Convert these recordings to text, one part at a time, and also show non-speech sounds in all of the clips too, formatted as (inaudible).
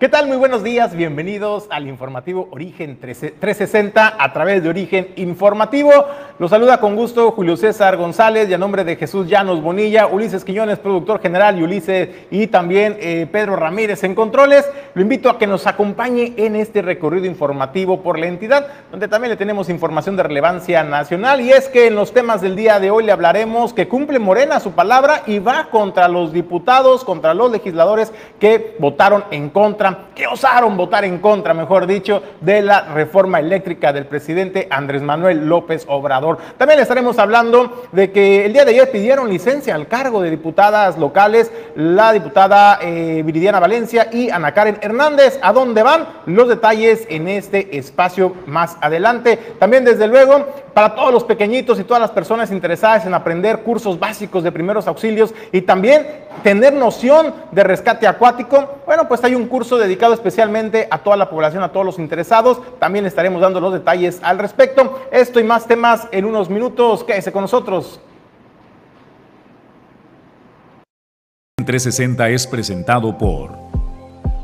¿Qué tal? Muy buenos días, bienvenidos al informativo Origen 360 a través de Origen Informativo. Los saluda con gusto Julio César González y a nombre de Jesús Llanos Bonilla, Ulises Quiñones, productor general, y Ulises y también eh, Pedro Ramírez en controles. Lo invito a que nos acompañe en este recorrido informativo por la entidad, donde también le tenemos información de relevancia nacional. Y es que en los temas del día de hoy le hablaremos que cumple Morena su palabra y va contra los diputados, contra los legisladores que votaron en contra que osaron votar en contra, mejor dicho, de la reforma eléctrica del presidente Andrés Manuel López Obrador. También estaremos hablando de que el día de ayer pidieron licencia al cargo de diputadas locales la diputada eh, Viridiana Valencia y Ana Karen Hernández. ¿A dónde van? Los detalles en este espacio más adelante. También, desde luego, para todos los pequeñitos y todas las personas interesadas en aprender cursos básicos de primeros auxilios y también tener noción de rescate acuático, bueno, pues hay un curso dedicado especialmente a toda la población, a todos los interesados. También estaremos dando los detalles al respecto. Esto y más temas en unos minutos. Quédese con nosotros. 360 es presentado por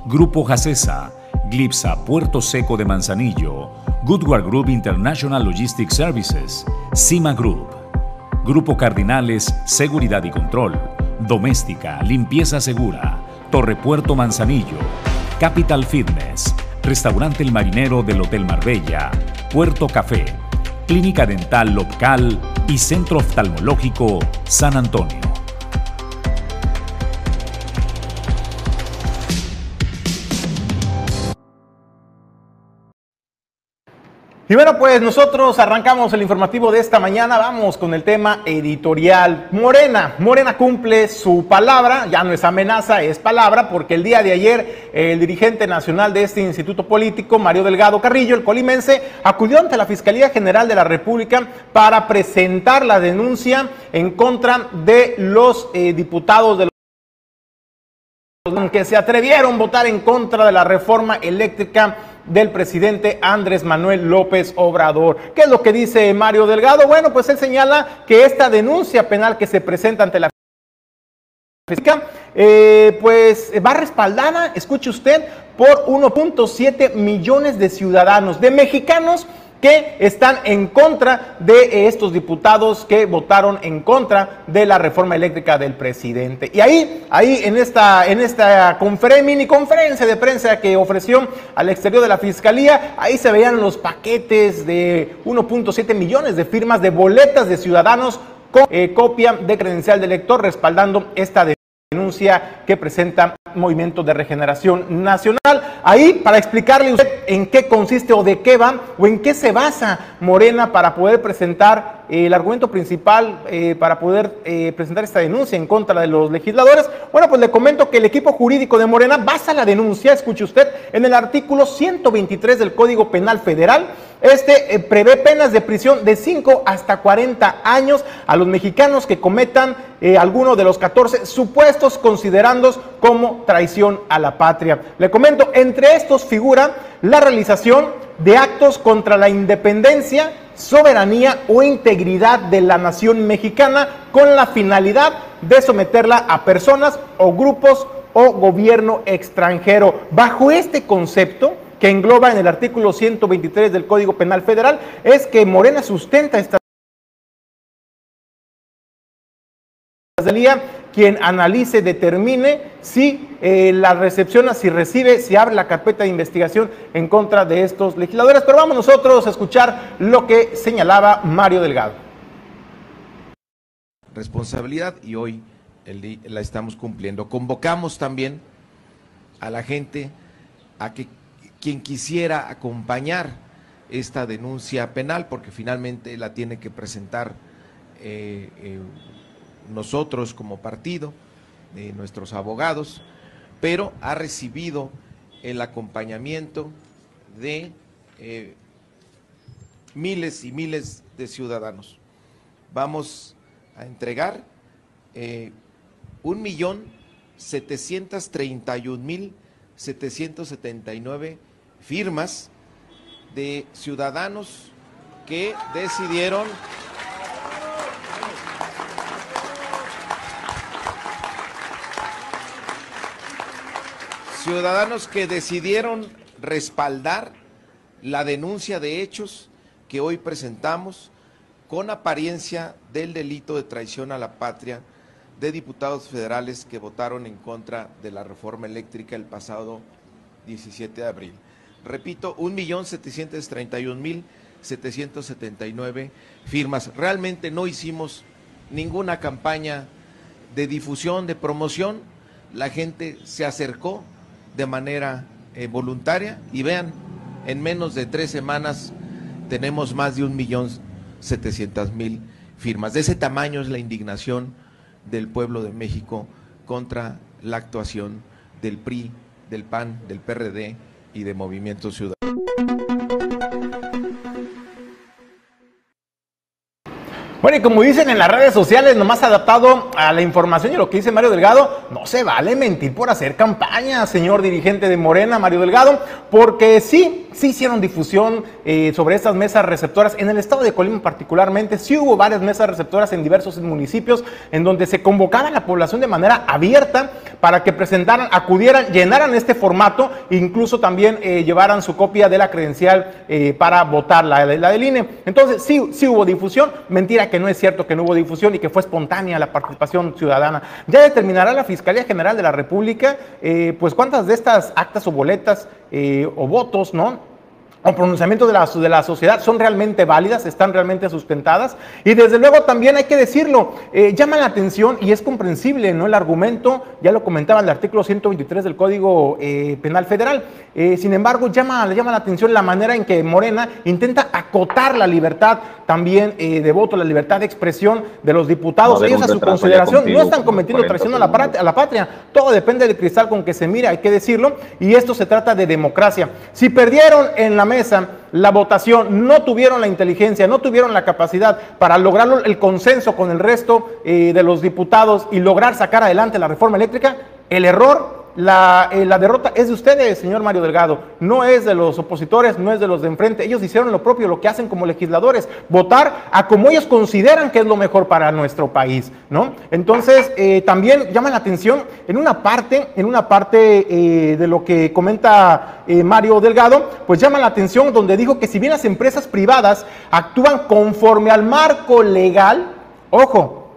Grupo Jacesa, Glipsa Puerto Seco de Manzanillo, Goodward Group International Logistics Services, Cima Group, Grupo Cardinales Seguridad y Control, Doméstica, Limpieza Segura, Torre Puerto Manzanillo, Capital Fitness, Restaurante El Marinero del Hotel Marbella, Puerto Café, Clínica Dental Local y Centro Oftalmológico San Antonio. Y bueno, pues nosotros arrancamos el informativo de esta mañana, vamos con el tema editorial. Morena, Morena cumple su palabra, ya no es amenaza, es palabra, porque el día de ayer el dirigente nacional de este instituto político, Mario Delgado Carrillo, el colimense, acudió ante la Fiscalía General de la República para presentar la denuncia en contra de los eh, diputados de los que se atrevieron a votar en contra de la reforma eléctrica del presidente Andrés Manuel López Obrador. ¿Qué es lo que dice Mario Delgado? Bueno, pues él señala que esta denuncia penal que se presenta ante la eh, pues va respaldada, escuche usted, por 1.7 millones de ciudadanos, de mexicanos que están en contra de estos diputados que votaron en contra de la reforma eléctrica del presidente. Y ahí, ahí en esta, en esta mini conferencia de prensa que ofreció al exterior de la fiscalía, ahí se veían los paquetes de 1.7 millones de firmas de boletas de ciudadanos con eh, copia de credencial de elector respaldando esta denuncia que presenta Movimiento de Regeneración Nacional. Ahí, para explicarle usted en qué consiste o de qué va o en qué se basa Morena para poder presentar el argumento principal eh, para poder eh, presentar esta denuncia en contra de los legisladores. Bueno, pues le comento que el equipo jurídico de Morena basa la denuncia, escuche usted, en el artículo 123 del Código Penal Federal. Este eh, prevé penas de prisión de 5 hasta 40 años a los mexicanos que cometan alguno de los 14 supuestos considerandos como traición a la patria. Le comento, entre estos figura la realización de actos contra la independencia, soberanía o integridad de la nación mexicana con la finalidad de someterla a personas o grupos o gobierno extranjero. Bajo este concepto, que engloba en el artículo 123 del Código Penal Federal, es que Morena sustenta esta quien analice, determine si eh, la recepciona, si recibe, si abre la carpeta de investigación en contra de estos legisladores. Pero vamos nosotros a escuchar lo que señalaba Mario Delgado. Responsabilidad y hoy la estamos cumpliendo. Convocamos también a la gente a que quien quisiera acompañar esta denuncia penal, porque finalmente la tiene que presentar eh, eh, nosotros como partido, de nuestros abogados, pero ha recibido el acompañamiento de eh, miles y miles de ciudadanos. Vamos a entregar eh, un millón setecientos treinta y un mil setecientos setenta y nueve firmas de ciudadanos que decidieron ciudadanos que decidieron respaldar la denuncia de hechos que hoy presentamos con apariencia del delito de traición a la patria de diputados federales que votaron en contra de la reforma eléctrica el pasado 17 de abril. Repito, 1.731.779 firmas. Realmente no hicimos ninguna campaña de difusión, de promoción. La gente se acercó de manera eh, voluntaria y vean, en menos de tres semanas tenemos más de un millón setecientas mil firmas. De ese tamaño es la indignación del pueblo de México contra la actuación del PRI, del PAN, del PRD y de Movimiento Ciudadano. Bueno, y como dicen en las redes sociales, nomás adaptado a la información y lo que dice Mario Delgado, no se vale mentir por hacer campaña, señor dirigente de Morena, Mario Delgado, porque sí, sí hicieron difusión eh, sobre estas mesas receptoras. En el estado de Colima particularmente, sí hubo varias mesas receptoras en diversos municipios en donde se convocaba a la población de manera abierta para que presentaran, acudieran, llenaran este formato incluso también eh, llevaran su copia de la credencial eh, para votar, la, la del INE. Entonces, sí, sí hubo difusión, mentira que no es cierto que no hubo difusión y que fue espontánea la participación ciudadana. Ya determinará la Fiscalía General de la República, pues cuántas de estas actas o boletas eh, o votos, ¿no? O pronunciamientos de la, de la sociedad son realmente válidas, están realmente sustentadas. Y desde luego también hay que decirlo, eh, llama la atención y es comprensible ¿no? el argumento, ya lo comentaba el artículo 123 del Código eh, Penal Federal. Eh, sin embargo, llama, llama la atención la manera en que Morena intenta acotar la libertad también de voto, la libertad de expresión de los diputados. Ellos a su consideración no están cometiendo traición a la, a la patria. Todo depende del cristal con que se mira, hay que decirlo. Y esto se trata de democracia. Si perdieron en la la votación, no tuvieron la inteligencia, no tuvieron la capacidad para lograr el consenso con el resto eh, de los diputados y lograr sacar adelante la reforma eléctrica, el error la, eh, la, derrota es de ustedes, señor Mario Delgado, no es de los opositores, no es de los de enfrente. Ellos hicieron lo propio, lo que hacen como legisladores, votar a como ellos consideran que es lo mejor para nuestro país, ¿no? Entonces, eh, también llama la atención en una parte, en una parte eh, de lo que comenta Mario Delgado, pues llama la atención donde dijo que si bien las empresas privadas actúan conforme al marco legal, ojo,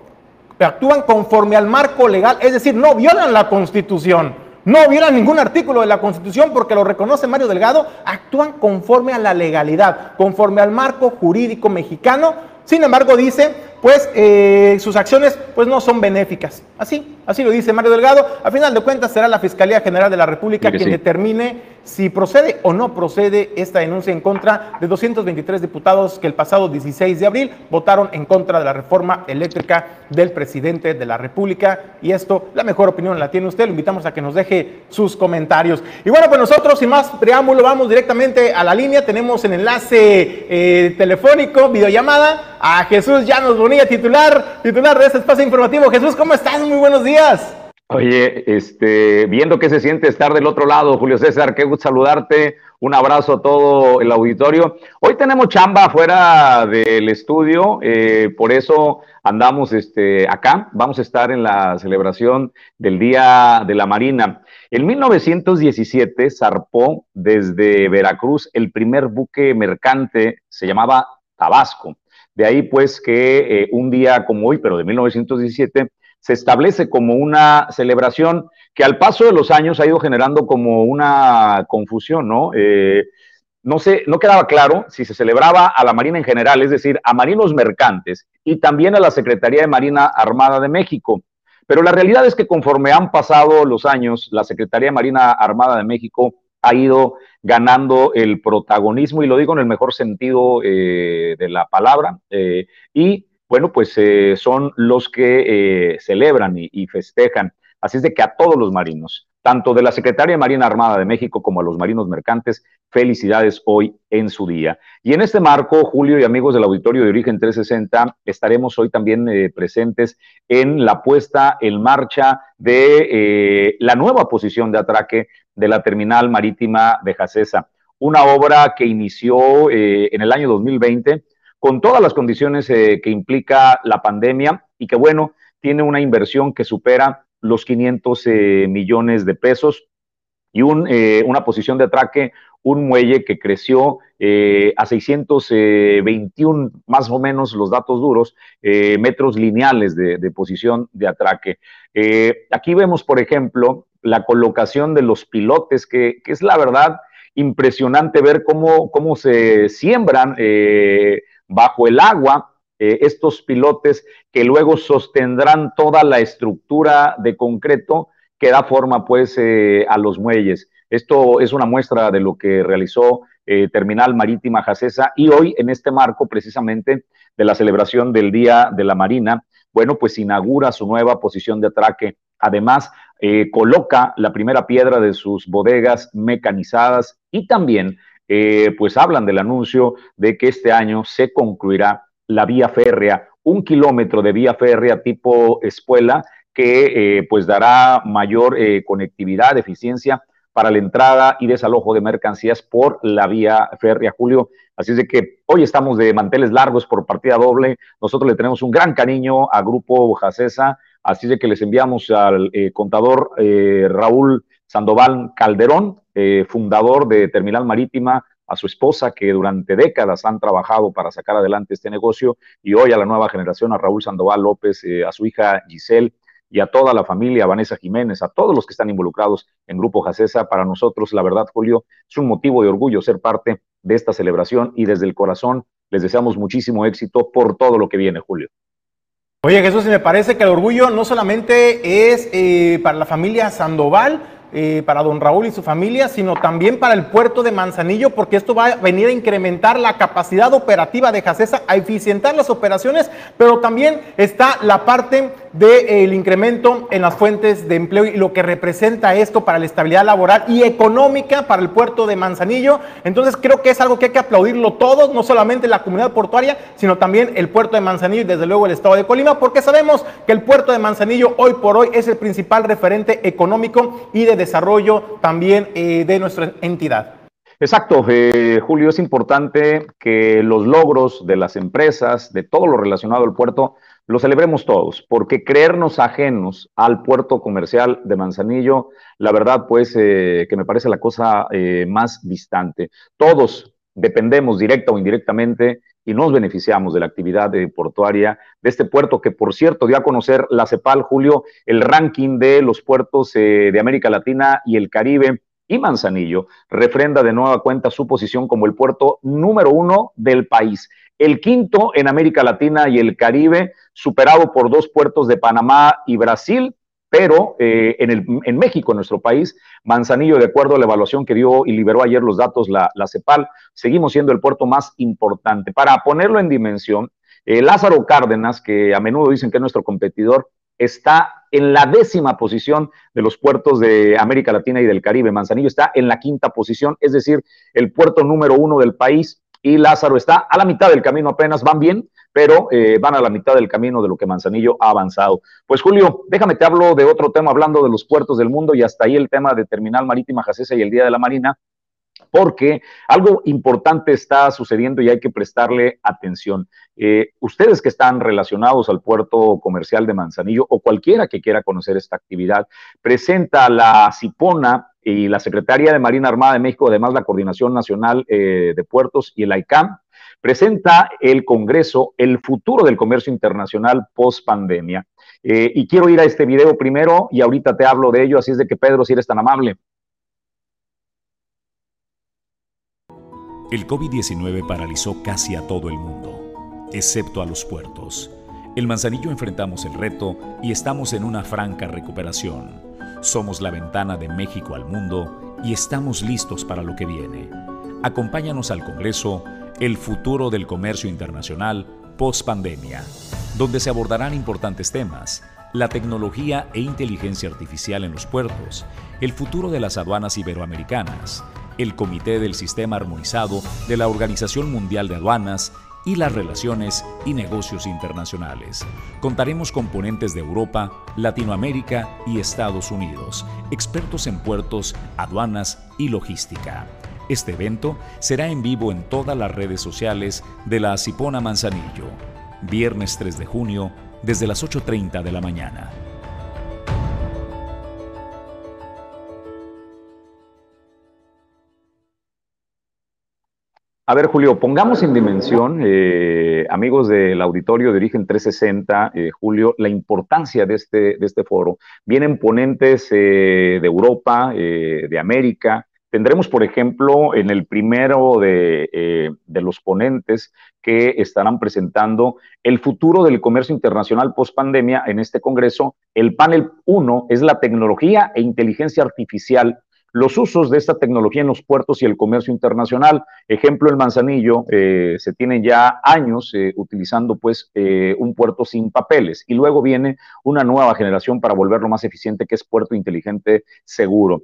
actúan conforme al marco legal, es decir, no violan la constitución no violan ningún artículo de la Constitución porque lo reconoce Mario Delgado, actúan conforme a la legalidad, conforme al marco jurídico mexicano. Sin embargo, dice, pues eh, sus acciones pues no son benéficas. Así, así lo dice Mario Delgado. A final de cuentas será la Fiscalía General de la República quien determine si procede o no procede esta denuncia en contra de 223 diputados que el pasado 16 de abril votaron en contra de la reforma eléctrica del presidente de la República. Y esto, la mejor opinión la tiene usted. Lo invitamos a que nos deje sus comentarios. Y bueno, pues nosotros, sin más preámbulo, vamos directamente a la línea. Tenemos en enlace eh, telefónico, videollamada, a Jesús Llanos Bonilla, titular, titular de este espacio informativo. Jesús, ¿cómo estás? Muy buenos días. Oye, este, viendo qué se siente estar del otro lado, Julio César, qué gusto saludarte. Un abrazo a todo el auditorio. Hoy tenemos chamba fuera del estudio, eh, por eso andamos este, acá. Vamos a estar en la celebración del Día de la Marina. En 1917 zarpó desde Veracruz el primer buque mercante, se llamaba Tabasco. De ahí pues que eh, un día como hoy, pero de 1917, se establece como una celebración que al paso de los años ha ido generando como una confusión, ¿no? Eh, no sé, no quedaba claro si se celebraba a la Marina en general, es decir, a marinos mercantes y también a la Secretaría de Marina Armada de México. Pero la realidad es que conforme han pasado los años, la Secretaría de Marina Armada de México ha ido ganando el protagonismo, y lo digo en el mejor sentido eh, de la palabra, eh, y bueno, pues eh, son los que celebran y, festejan. Así es de que a todos los marinos, tanto de la Secretaría de Marina Armada de México como a los marinos mercantes. Felicidades hoy en su día. Y en este marco, Julio y amigos del auditorio de Origen 360, estaremos hoy también eh, presentes en la puesta en marcha de eh, la nueva posición de atraque de la terminal marítima de Jacesa, una obra que inició eh, en el año 2020 con todas las condiciones que implica la pandemia y que, bueno, tiene una inversión que supera los 500 eh, millones de pesos y eh, una posición de atraque, un muelle que creció eh, a 621, más o menos los datos duros, metros lineales de, posición de atraque. aquí vemos, por ejemplo, la colocación de los pilotes, que, que es la verdad impresionante ver cómo, cómo se siembran bajo el agua eh, estos pilotes que luego sostendrán toda la estructura de concreto que da forma pues eh, a los muelles. Esto es una muestra de lo que realizó eh, Terminal Marítima Jacesa y hoy en este marco precisamente de la celebración del Día de la Marina, bueno, pues inaugura su nueva posición de atraque. Además, coloca la primera piedra de sus bodegas mecanizadas y también pues hablan del anuncio de que este año se concluirá la vía férrea, un kilómetro de vía férrea tipo espuela que eh, pues dará mayor eh, conectividad, eficiencia para la entrada y desalojo de mercancías por la vía férrea, Julio. Así es de que hoy estamos de manteles largos por partida doble. Nosotros le tenemos un gran cariño a Grupo Jacesa, así es de que les enviamos al eh, contador Raúl Sandoval Calderón, fundador de Terminal Marítima, a su esposa que durante décadas han trabajado para sacar adelante este negocio y hoy a la nueva generación, a Raúl Sandoval López, eh, a su hija Giselle y a toda la familia, a Vanessa Jiménez, a todos los que están involucrados en Grupo Jacesa. Para nosotros, la verdad, Julio, es un motivo de orgullo ser parte de esta celebración y desde el corazón les deseamos muchísimo éxito por todo lo que viene, Julio. Oye, Jesús, me parece que el orgullo no solamente es eh, para la familia Sandoval, eh, para don Raúl y su familia, sino también para el puerto de Manzanillo, porque esto va a venir a incrementar la capacidad operativa de Jacesa, a eficientar las operaciones, pero también está la parte del incremento en las fuentes de empleo y lo que representa esto para la estabilidad laboral y económica para el puerto de Manzanillo. Entonces creo que es algo que hay que aplaudirlo todos, no solamente la comunidad portuaria, sino también el puerto de Manzanillo y desde luego el estado de Colima, porque sabemos que el puerto de Manzanillo hoy por hoy es el principal referente económico y de desarrollo también eh, de nuestra entidad. Exacto, eh, Julio, es importante que los logros de las empresas, de todo lo relacionado al puerto, lo celebremos todos, porque creernos ajenos al puerto comercial de Manzanillo, la verdad, pues, eh, que me parece la cosa eh, más distante. Todos dependemos directa o indirectamente y nos beneficiamos de la actividad portuaria de este puerto que, por cierto, dio a conocer la CEPAL, Julio, el ranking de los puertos eh, de América Latina y el Caribe y Manzanillo. Refrenda de nueva cuenta su posición como el puerto número uno del país. El quinto en América Latina y el Caribe, superado por dos puertos de Panamá y Brasil, pero eh, en, el, en, México, en nuestro país, Manzanillo, de acuerdo a la evaluación que dio y liberó ayer los datos la, CEPAL, seguimos siendo el puerto más importante. Para ponerlo en dimensión, eh, Lázaro Cárdenas, que a menudo dicen que es nuestro competidor, está en la décima posición de los puertos de América Latina y del Caribe. Manzanillo está en la quinta posición, es decir, el puerto número uno del país y Lázaro está a la mitad del camino apenas, van bien, pero eh, van a la mitad del camino de lo que Manzanillo ha avanzado. Pues Julio, déjame te hablo de otro tema hablando de los puertos del mundo y hasta ahí el tema de Terminal Marítima Jacesa y el Día de la Marina, porque algo importante está sucediendo y hay que prestarle atención. Eh, ustedes que están relacionados al puerto comercial de Manzanillo o cualquiera que quiera conocer esta actividad, presenta la Cipona y la Secretaría de Marina Armada de México, además la Coordinación Nacional eh, de Puertos y el ICAM, presenta el Congreso el futuro del comercio internacional post pandemia. Eh, y quiero ir a este video primero y ahorita te hablo de ello, así es de que Pedro, si eres tan amable. El COVID-19 paralizó casi a todo el mundo, excepto a los puertos. El Manzanillo enfrentamos el reto y estamos en una franca recuperación. Somos la ventana de México al mundo y estamos listos para lo que viene. Acompáñanos al Congreso El futuro del comercio internacional post pandemia, donde se abordarán importantes temas, la tecnología e inteligencia artificial en los puertos, el futuro de las aduanas iberoamericanas, el Comité del Sistema Armonizado de la Organización Mundial de Aduanas y las relaciones y negocios internacionales. Contaremos con ponentes de Europa, Latinoamérica y Estados Unidos, expertos en puertos, aduanas y logística. Este evento será en vivo en todas las redes sociales de la Cipona Manzanillo, viernes 3 de junio, desde las 8.30 de la mañana. A ver, Julio, pongamos en dimensión, eh, amigos del auditorio de Origen 360, eh, Julio, la importancia de este, de este foro. Vienen ponentes eh, de Europa, de América. Tendremos, por ejemplo, en el primero de, de, los ponentes que estarán presentando el futuro del comercio internacional post pandemia en este congreso. El panel 1 es la tecnología e inteligencia artificial los usos de esta tecnología en los puertos y el comercio internacional. Ejemplo, el Manzanillo, eh, se tienen ya años eh, utilizando pues eh, un puerto sin papeles y luego viene una nueva generación para volverlo más eficiente que es puerto inteligente seguro.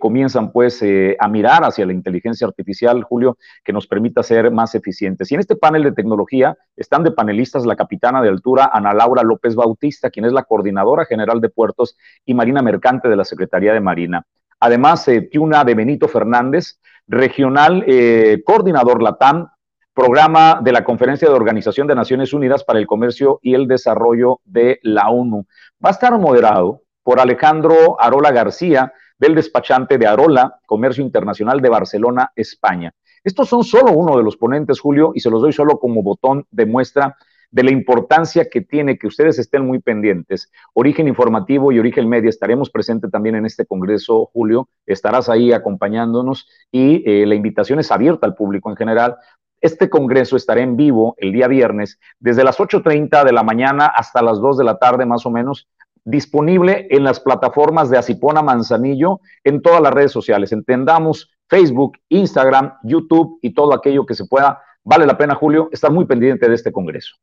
comienzan pues a mirar hacia la inteligencia artificial, Julio, que nos permita ser más eficientes. Y en este panel de tecnología están de panelistas la capitana de altura Ana Laura López Bautista, quien es la coordinadora general de puertos y marina mercante de la Secretaría de Marina. Además, eh, Tiuna de Benito Fernández, regional eh, coordinador LATAM, programa de la Conferencia de Organización de Naciones Unidas para el Comercio y el Desarrollo de la ONU. Va a estar moderado por Alejandro Arola García, del despachante de Arola, Comercio Internacional de Barcelona, España. Estos son solo uno de los ponentes, Julio, y se los doy solo como botón de muestra de la importancia que tiene que ustedes estén muy pendientes. Origen Informativo y Origen Media estaremos presentes también en este Congreso, Julio. Estarás ahí acompañándonos y eh, la invitación es abierta al público en general. Este Congreso estará en vivo el día viernes desde las 8.30 de la mañana hasta las 2 de la tarde más o menos disponible en las plataformas de Asipona Manzanillo en todas las redes sociales. Entendamos Facebook, Instagram, YouTube y todo aquello que se pueda. Vale la pena, Julio, estar muy pendiente de este Congreso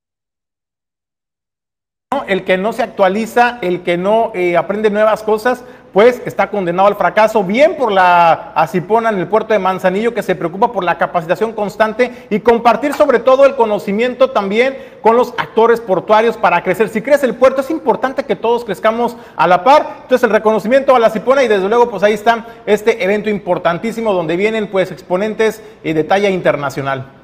el que no se actualiza, el que no eh, aprende nuevas cosas, pues está condenado al fracaso, bien por la Acipona en el puerto de Manzanillo, que se preocupa por la capacitación constante y compartir sobre todo el conocimiento también con los actores portuarios para crecer. Si crece el puerto, es importante que todos crezcamos a la par. Entonces, el reconocimiento a la Acipona y desde luego, pues ahí está este evento importantísimo donde vienen pues exponentes eh, de talla internacional.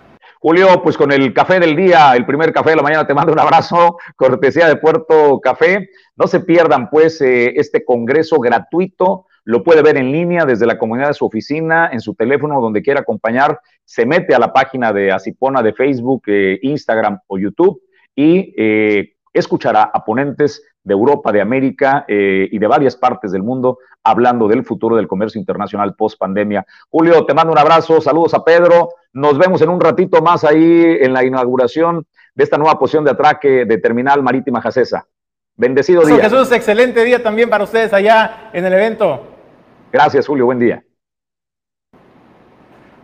Julio, pues con el café del día, el primer café de la mañana, te mando un abrazo, (laughs) cortesía de Puerto Café. No se pierdan pues eh, este congreso gratuito, lo puede ver en línea desde la comunidad de su oficina, en su teléfono, donde quiera acompañar. Se mete a la página de Asipona de Facebook, eh, Instagram o YouTube y eh, escuchará a ponentes de Europa, de América y de varias partes del mundo hablando del futuro del comercio internacional post pandemia. Julio, te mando un abrazo, saludos a Pedro, nos vemos en un ratito más ahí en la inauguración de esta nueva posición de atraque de Terminal Marítima Jacesa. Bendecido día. Jesús, excelente día también para ustedes allá en el evento. Gracias, Julio, buen día.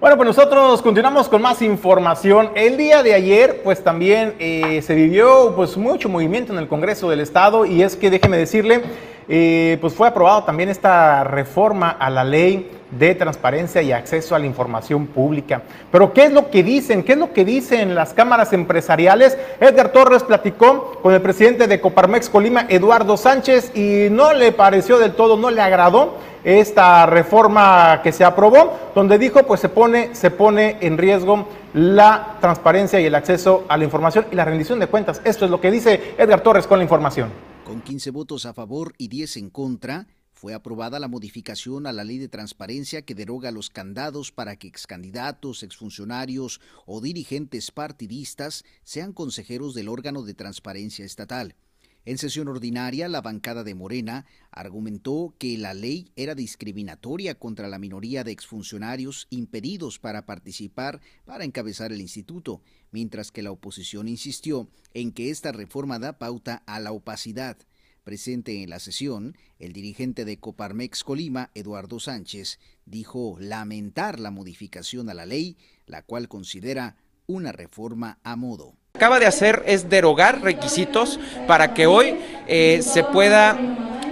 Bueno, pues nosotros continuamos con más información. El día de ayer, pues también eh, se vivió pues mucho movimiento en el Congreso del Estado y es que déjeme decirle, pues fue aprobado también esta reforma a la ley de transparencia y acceso a la información pública. Pero ¿qué es lo que dicen? ¿Qué es lo que dicen las cámaras empresariales? Edgar Torres platicó con el presidente de Coparmex Colima, Eduardo Sánchez, y no le pareció del todo, no le agradó esta reforma que se aprobó, donde dijo pues se pone, se pone en riesgo la transparencia y el acceso a la información y la rendición de cuentas. Esto es lo que dice Edgar Torres con la información. Con 15 votos a favor y 10 en contra, fue aprobada la modificación a la ley de transparencia que deroga los candados para que excandidatos, exfuncionarios o dirigentes partidistas sean consejeros del órgano de transparencia estatal. En sesión ordinaria, la bancada de Morena argumentó que la ley era discriminatoria contra la minoría de exfuncionarios impedidos para participar para encabezar el instituto, mientras que la oposición insistió en que esta reforma da pauta a la opacidad. Presente en la sesión, el dirigente de Coparmex Colima, Eduardo Sánchez, dijo lamentar la modificación a la ley, la cual considera una reforma a modo acaba de hacer es derogar requisitos para que hoy eh, se pueda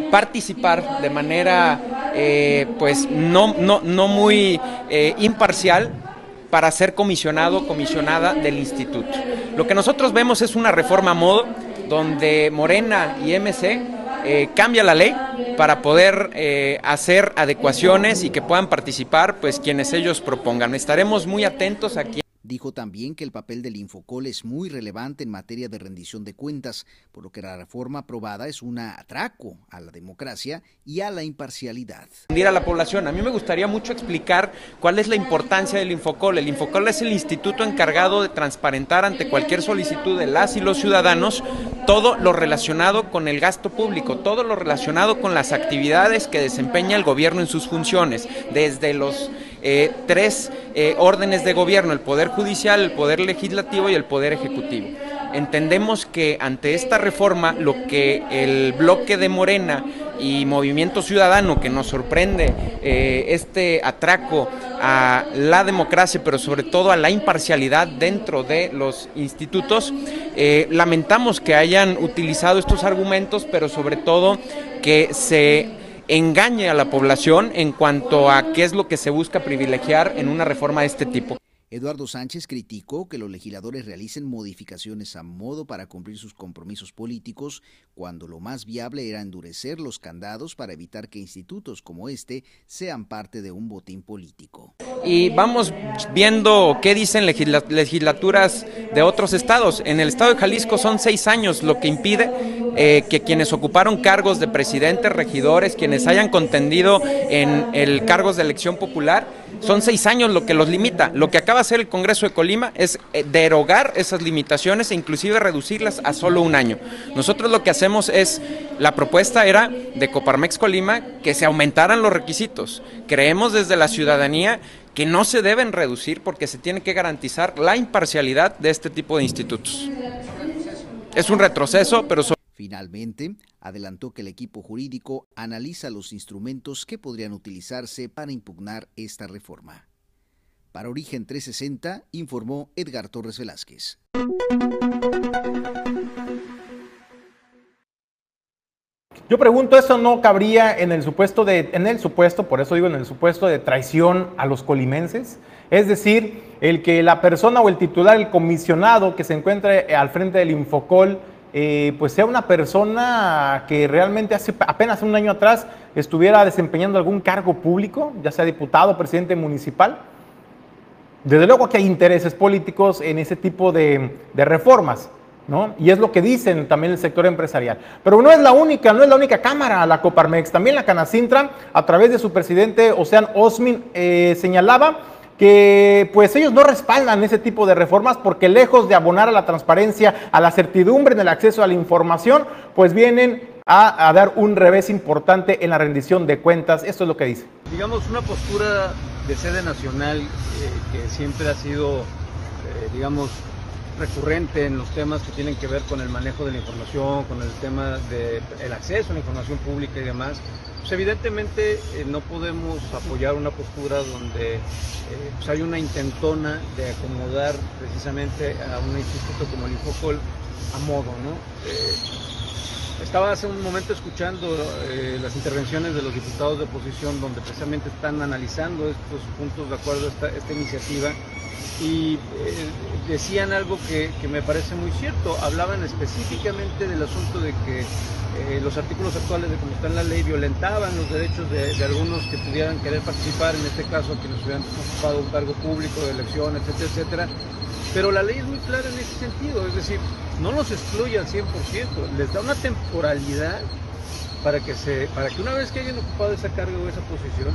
participar de manera eh, pues no, no, no muy eh, imparcial para ser comisionado, comisionada del instituto. Lo que nosotros vemos es una reforma a modo donde Morena y MC eh, cambia la ley para poder eh, hacer adecuaciones y que puedan participar pues quienes ellos propongan. Estaremos muy atentos aquí. Dijo también que el papel del Infocol es muy relevante en materia de rendición de cuentas, por lo que la reforma aprobada es un atraco a la democracia y a la imparcialidad. A la población, a mí me gustaría mucho explicar cuál es la importancia del Infocol. El Infocol es el instituto encargado de transparentar ante cualquier solicitud de las y los ciudadanos todo lo relacionado con el gasto público, todo lo relacionado con las actividades que desempeña el gobierno en sus funciones, desde los eh, tres eh, órdenes de gobierno, el Poder Judicial, el Poder Legislativo y el Poder Ejecutivo. Entendemos que ante esta reforma lo que el bloque de Morena y Movimiento Ciudadano, que nos sorprende eh, este atraco a la democracia, pero sobre todo a la imparcialidad dentro de los institutos, lamentamos que hayan utilizado estos argumentos, pero sobre todo que se engañe a la población en cuanto a qué es lo que se busca privilegiar en una reforma de este tipo. Eduardo Sánchez criticó que los legisladores realicen modificaciones a modo para cumplir sus compromisos políticos, cuando lo más viable era endurecer los candados para evitar que institutos como este sean parte de un botín político. Y vamos viendo qué dicen legislaturas de otros estados. En el estado de Jalisco son seis años, lo que impide eh, que quienes ocuparon cargos de presidentes, regidores, quienes hayan contendido en el cargos de elección popular, son seis años lo que los limita. Lo que acaba de hacer el Congreso de Colima es eh, derogar esas limitaciones e inclusive reducirlas a solo un año. Nosotros lo que hacemos es, la propuesta era de Coparmex Colima que se aumentaran los requisitos. Creemos desde la ciudadanía que no se deben reducir porque se tiene que garantizar la imparcialidad de este tipo de institutos. Es un retroceso, pero... Finalmente, adelantó que el equipo jurídico analiza los instrumentos que podrían utilizarse para impugnar esta reforma. Para Origen 360, informó Edgar Torres Velázquez. Yo pregunto, ¿eso no cabría en el supuesto de, en el supuesto, por eso digo en el supuesto de traición a los colimenses? Es decir, el que la persona o el titular, el comisionado que se encuentre al frente del Infocol eh, pues sea una persona que realmente hace apenas un año atrás estuviera desempeñando algún cargo público, ya sea diputado, presidente municipal. Desde luego que hay intereses políticos en ese tipo de, reformas, ¿no? Y es lo que dicen también el sector empresarial. Pero no es la única, no es la única cámara, la Coparmex. También la Canacintra, a través de su presidente Ocean Osmin, eh, señalaba que pues ellos no respaldan ese tipo de reformas porque lejos de abonar a la transparencia, a la certidumbre en el acceso a la información, pues vienen a, dar un revés importante en la rendición de cuentas. Esto es lo que dice. Digamos, una postura de sede nacional eh, que siempre ha sido, eh, digamos, recurrente en los temas que tienen que ver con el manejo de la información, con el tema del acceso a la información pública y demás, pues evidentemente eh, no podemos apoyar una postura donde pues hay una intentona de acomodar precisamente a un instituto como el Infocol a modo, ¿no? Estaba hace un momento escuchando las intervenciones de los diputados de oposición donde precisamente están analizando estos puntos de acuerdo a esta, iniciativa y eh, decían algo que, me parece muy cierto. Hablaban específicamente del asunto de que eh, los artículos actuales de cómo está en la ley violentaban los derechos de, algunos que pudieran querer participar, en este caso quienes hubieran ocupado un cargo público de elección, etcétera, etcétera. Pero la ley es muy clara en ese sentido, es decir, no los excluye al 100%, les da una temporalidad para que, se, para que una vez que hayan ocupado esa cargo o esa posición,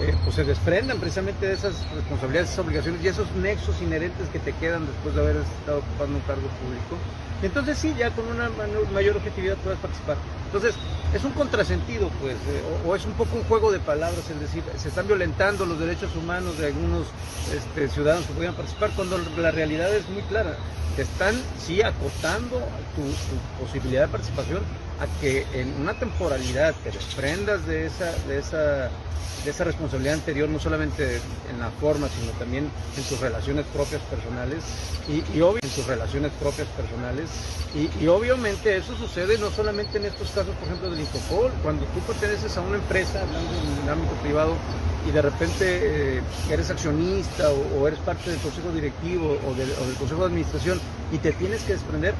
eh, pues se desprendan precisamente de esas responsabilidades, esas obligaciones y esos nexos inherentes que te quedan después de haber estado ocupando un cargo público. Entonces sí, ya con una mayor objetividad puedes participar. Entonces, es un contrasentido, pues, eh, o, es un poco un juego de palabras, es decir, se están violentando los derechos humanos de algunos este, ciudadanos que podían participar, cuando la realidad es muy clara. Te están, sí, acotando tu, tu posibilidad de participación, a que en una temporalidad te desprendas de esa, de esa de esa responsabilidad anterior, no solamente en la forma, sino también en tus relaciones propias personales y, y en sus relaciones propias personales y, obviamente eso sucede no solamente en estos casos, por ejemplo, del Infocol, cuando tú perteneces a una empresa, hablando en el ámbito privado, y de repente eh, eres accionista o, eres parte del consejo directivo o del consejo de administración y te tienes que desprender,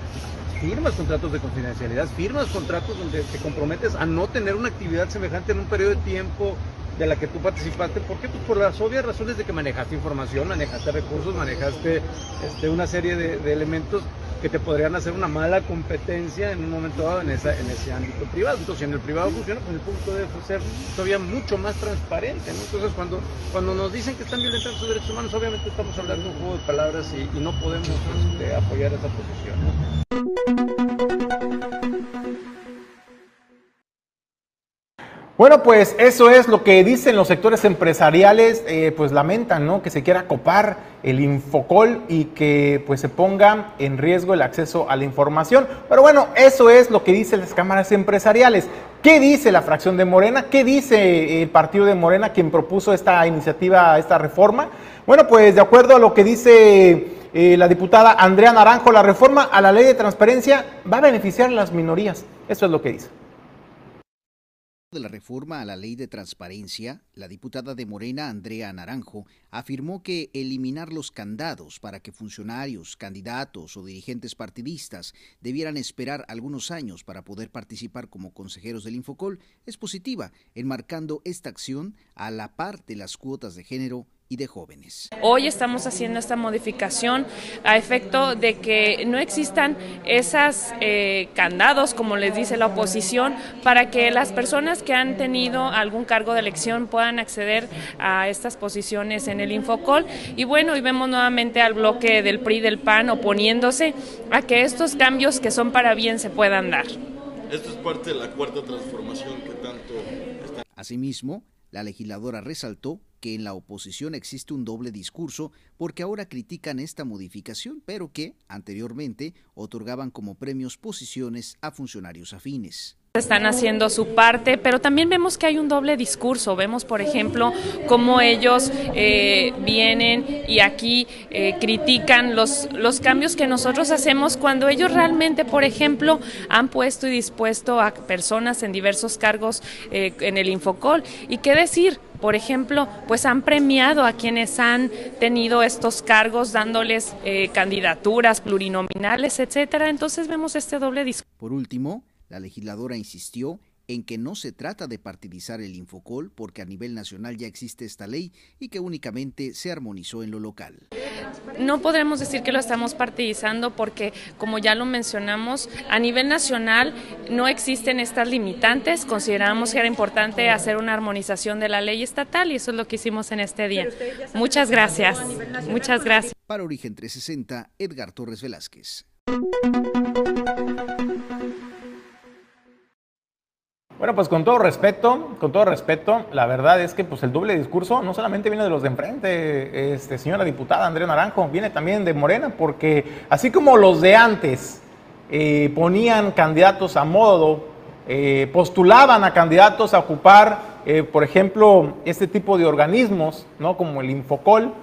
firmas contratos de confidencialidad, firmas contratos donde te comprometes a no tener una actividad semejante en un periodo de tiempo de la que tú participaste. ¿Por qué? Pues por las obvias razones de que manejaste información, manejaste recursos, manejaste este, una serie de, elementos que te podrían hacer una mala competencia en un momento dado en, esa, en ese ámbito privado. Entonces, si en el privado funciona, pues el público debe ser todavía mucho más transparente. Entonces, cuando, cuando nos dicen que están violentando sus derechos humanos, obviamente estamos hablando de un juego de palabras y, no podemos este, apoyar esa posición. Bueno, pues eso es lo que dicen los sectores empresariales, eh, pues lamentan, ¿no? Que se quiera copar el Infocol y que pues se ponga en riesgo el acceso a la información. Pero bueno, eso es lo que dicen las cámaras empresariales. ¿Qué dice la fracción de Morena? ¿Qué dice el partido de Morena quien propuso esta iniciativa, esta reforma? Bueno, pues de acuerdo a lo que dice eh, la diputada Andrea Naranjo, la reforma a la ley de transparencia va a beneficiar a las minorías. Eso es lo que dice de la reforma a la ley de transparencia, la diputada de Morena, Andrea Naranjo, afirmó que eliminar los candados para que funcionarios, candidatos o dirigentes partidistas debieran esperar algunos años para poder participar como consejeros del Infocol es positiva, enmarcando esta acción a la par de las cuotas de género y de jóvenes. Hoy estamos haciendo esta modificación a efecto de que no existan esas eh, candados, como les dice la oposición, para que las personas que han tenido algún cargo de elección puedan acceder a estas posiciones en el Infocol. Y bueno, hoy vemos nuevamente al bloque del PRI del PAN oponiéndose a que estos cambios que son para bien se puedan dar. Esto es parte de la cuarta transformación que tanto... Asimismo, la legisladora resaltó que en la oposición existe un doble discurso porque ahora critican esta modificación, pero que anteriormente otorgaban como premios posiciones a funcionarios afines están haciendo su parte, pero también vemos que hay un doble discurso. Vemos, por ejemplo, cómo ellos eh, vienen y aquí eh, critican los, los cambios que nosotros hacemos cuando ellos realmente, por ejemplo, han puesto y dispuesto a personas en diversos cargos eh, en el Infocol. ¿Y qué decir? por ejemplo, pues han premiado a quienes han tenido estos cargos, dándoles eh, candidaturas plurinominales, etcétera. Entonces vemos este doble discurso. Por último, la legisladora insistió en que no se trata de partidizar el Infocol porque a nivel nacional ya existe esta ley y que únicamente se armonizó en lo local. No podremos decir que lo estamos partidizando porque, como ya lo mencionamos, a nivel nacional no existen estas limitantes. Consideramos que era importante hacer una armonización de la ley estatal y eso es lo que hicimos en este día. Muchas gracias. Muchas gracias. Para Origen 360, Edgar Torres Velázquez. Bueno, pues con todo respeto, con todo respeto, la verdad es que pues el doble discurso no solamente viene de los de enfrente, este, señora diputada Andrea Naranjo, viene también de Morena, porque así como los de antes eh, ponían candidatos a modo, eh, postulaban a candidatos a ocupar, eh, por ejemplo, este tipo de organismos, ¿no? Como el Infocol,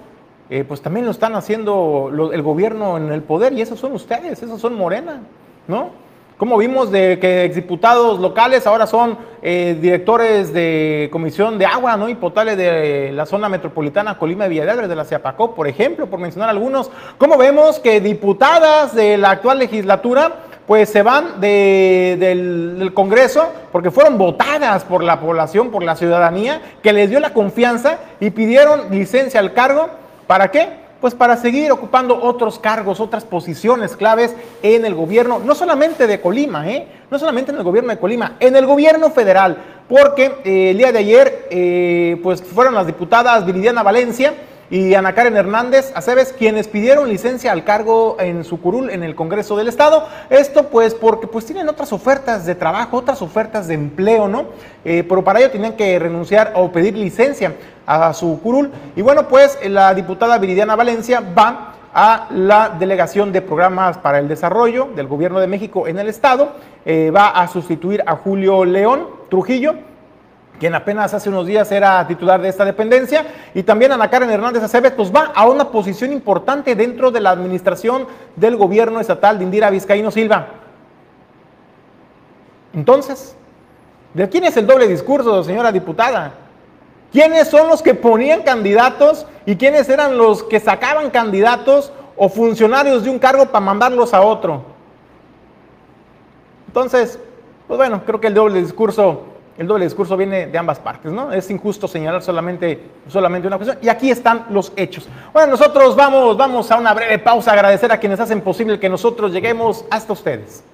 pues también lo están haciendo el gobierno en el poder y esos son ustedes, esos son Morena, ¿no? Como vimos de que exdiputados locales ahora son eh, directores de comisión de agua ¿no? y potable de la zona metropolitana Colima de Villadalres de la Ciapacó, por ejemplo, por mencionar algunos. Como vemos que diputadas de la actual legislatura pues se van del, Congreso porque fueron votadas por la población, por la ciudadanía, que les dio la confianza y pidieron licencia al cargo. ¿Para qué? Pues para seguir ocupando otros cargos, otras posiciones claves en el gobierno, no solamente de Colima, ¿eh? no solamente en el gobierno de Colima, en el gobierno federal, porque eh, el día de ayer eh, pues fueron las diputadas Viridiana Valencia, y Ana Karen Hernández Aceves, quienes pidieron licencia al cargo en su curul en el Congreso del Estado. Esto pues porque pues tienen otras ofertas de trabajo, otras ofertas de empleo, ¿no? Eh, pero para ello tienen que renunciar o pedir licencia a su curul. Y bueno, pues la diputada Viridiana Valencia va a la delegación de programas para el desarrollo del gobierno de México en el estado. Eh, va a sustituir a Julio León Trujillo, quien apenas hace unos días era titular de esta dependencia, y también Ana Karen Hernández Aceves, pues va a una posición importante dentro de la administración del gobierno estatal de Indira Vizcaíno Silva. Entonces, ¿de quién es el doble discurso, señora diputada? ¿Quiénes son los que ponían candidatos y quiénes eran los que sacaban candidatos o funcionarios de un cargo para mandarlos a otro? Entonces, pues bueno, creo que el doble discurso, el doble discurso viene de ambas partes, ¿no? Es injusto señalar solamente, solamente una cuestión. Y aquí están los hechos. Bueno, nosotros vamos, vamos a una breve pausa, agradecer a quienes hacen posible que nosotros lleguemos hasta ustedes.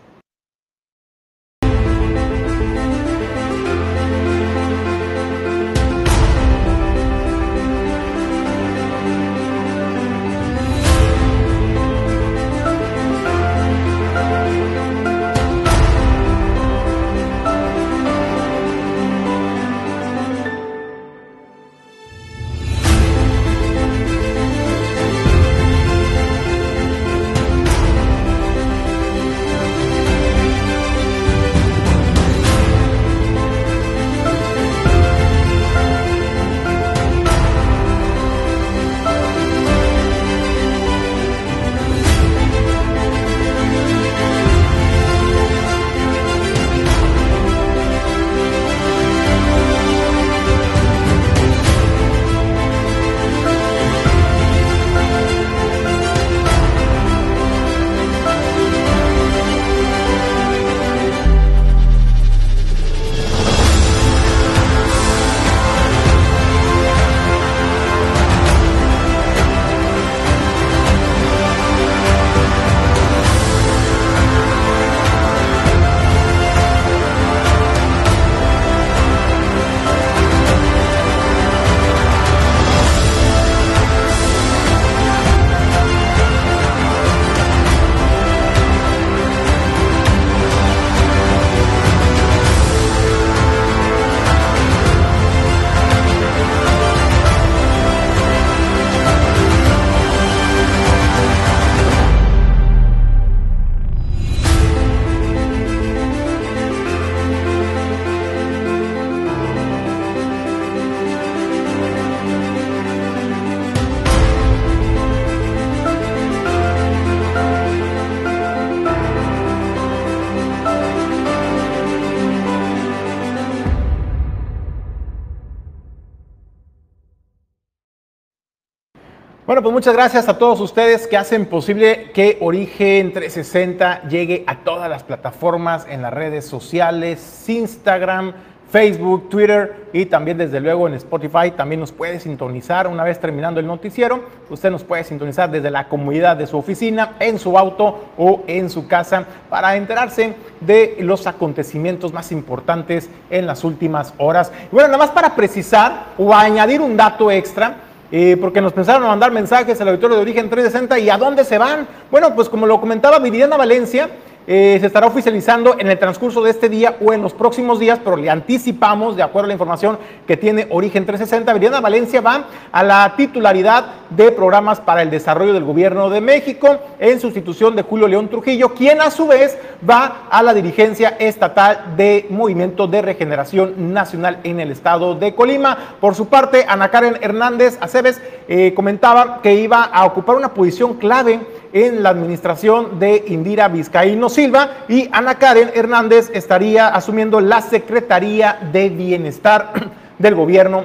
Pues muchas gracias a todos ustedes que hacen posible que Origen 360 llegue a todas las plataformas en las redes sociales, Instagram, Facebook, Twitter y también desde luego en Spotify. También nos puede sintonizar una vez terminando el noticiero. Usted nos puede sintonizar desde la comunidad de su oficina, en su auto o en su casa para enterarse de los acontecimientos más importantes en las últimas horas. Y bueno, nada más para precisar o añadir un dato extra eh, porque nos pensaron a mandar mensajes al auditorio de Origen 360 y a dónde se van. Bueno, pues como lo comentaba Viridiana Valencia, eh, se estará oficializando en el transcurso de este día o en los próximos días, pero le anticipamos, de acuerdo a la información que tiene Origen 360, Viridiana Valencia va a la titularidad de programas para el desarrollo del gobierno de México en sustitución de Julio León Trujillo, quien a su vez va a la dirigencia estatal de Movimiento de Regeneración Nacional en el estado de Colima. Por su parte, Ana Karen Hernández Aceves eh, comentaba que iba a ocupar una posición clave en la administración de Indira Vizcaíno Silva y Ana Karen Hernández estaría asumiendo la Secretaría de Bienestar (clears throat) del gobierno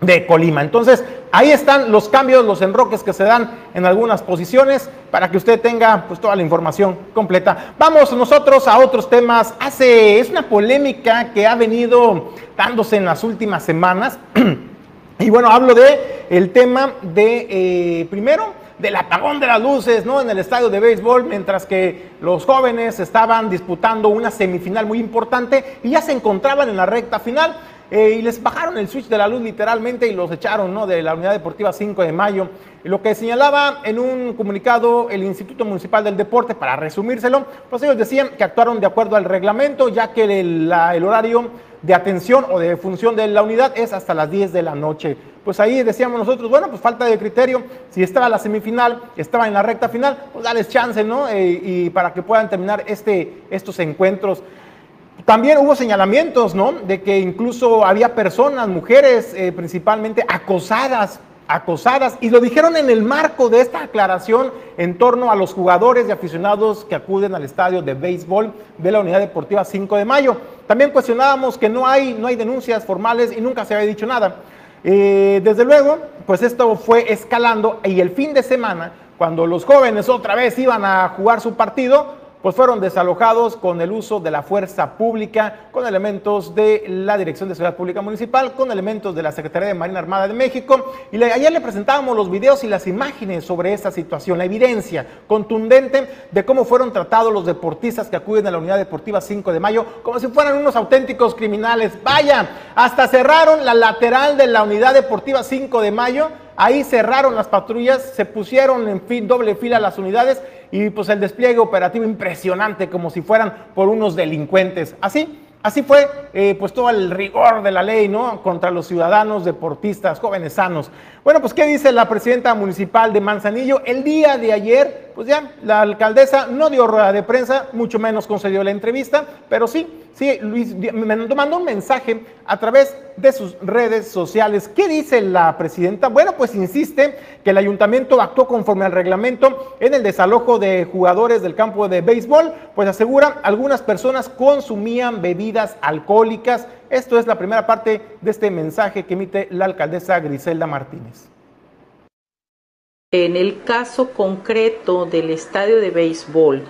de Colima. Entonces, ahí están los cambios, los enroques que se dan en algunas posiciones para que usted tenga pues toda la información completa. Vamos nosotros a otros temas. Hace es una polémica que ha venido dándose en las últimas semanas. (clears throat) y bueno, hablo de el tema de eh, primero del apagón de las luces, ¿no? En el estadio de béisbol, mientras que los jóvenes estaban disputando una semifinal muy importante y ya se encontraban en la recta final. Eh, y les bajaron el switch de la luz literalmente y los echaron ¿no? de la Unidad Deportiva 5 de Mayo. Lo que señalaba en un comunicado el Instituto Municipal del Deporte, para resumírselo, pues ellos decían que actuaron de acuerdo al reglamento, ya que el horario de atención o de función de la unidad es hasta las 10 de la noche. Pues ahí decíamos nosotros, bueno, pues falta de criterio, si estaba la semifinal, estaba en la recta final, pues dales chance, ¿no? Eh, y para que puedan terminar este, estos encuentros. También hubo señalamientos, ¿no? De que incluso había personas, mujeres eh, principalmente, acosadas acosadas y lo dijeron en el marco de esta aclaración en torno a los jugadores y aficionados que acuden al estadio de béisbol de la Unidad Deportiva 5 de Mayo. También cuestionábamos que no hay, no hay denuncias formales y nunca se había dicho nada. Eh, desde luego, pues esto fue escalando y el fin de semana, cuando los jóvenes otra vez iban a jugar su partido, pues fueron desalojados con el uso de la fuerza pública, con elementos de la Dirección de Seguridad Pública Municipal, con elementos de la Secretaría de Marina Armada de México. Y ayer le presentábamos los videos y las imágenes sobre esta situación, la evidencia contundente de cómo fueron tratados los deportistas que acuden a la Unidad Deportiva 5 de Mayo, como si fueran unos auténticos criminales. Vaya, hasta cerraron la lateral de la Unidad Deportiva 5 de Mayo Ahí cerraron las patrullas, se pusieron en fin, doble fila las unidades y pues el despliegue operativo impresionante como si fueran por unos delincuentes. Así, así fue eh, pues todo el rigor de la ley, ¿no? Contra los ciudadanos, deportistas, jóvenes sanos. Bueno, pues ¿qué dice la presidenta municipal de Manzanillo? El día de ayer, pues ya, la alcaldesa no dio rueda de prensa, mucho menos concedió la entrevista, pero sí, Sí, Luis me mandó un mensaje a través de sus redes sociales. ¿Qué dice la presidenta? Bueno, pues insiste que el ayuntamiento actuó conforme al reglamento en el desalojo de jugadores del campo de béisbol, pues asegura algunas personas consumían bebidas alcohólicas. Esto es la primera parte de este mensaje que emite la alcaldesa Griselda Martínez. En el caso concreto del estadio de béisbol,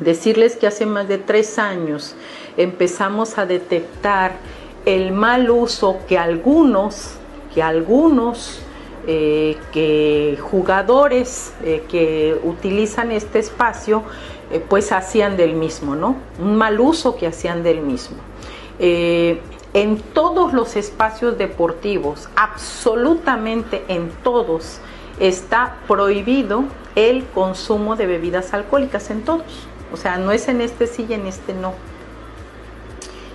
decirles que hace más de tres años empezamos a detectar el mal uso que algunos, que algunos eh, que jugadores eh, que utilizan este espacio eh, pues hacían del mismo, ¿no? Un mal uso que hacían del mismo. en todos los espacios deportivos, absolutamente en todos, está prohibido el consumo de bebidas alcohólicas, en todos. O sea, no es en este sí y en este no.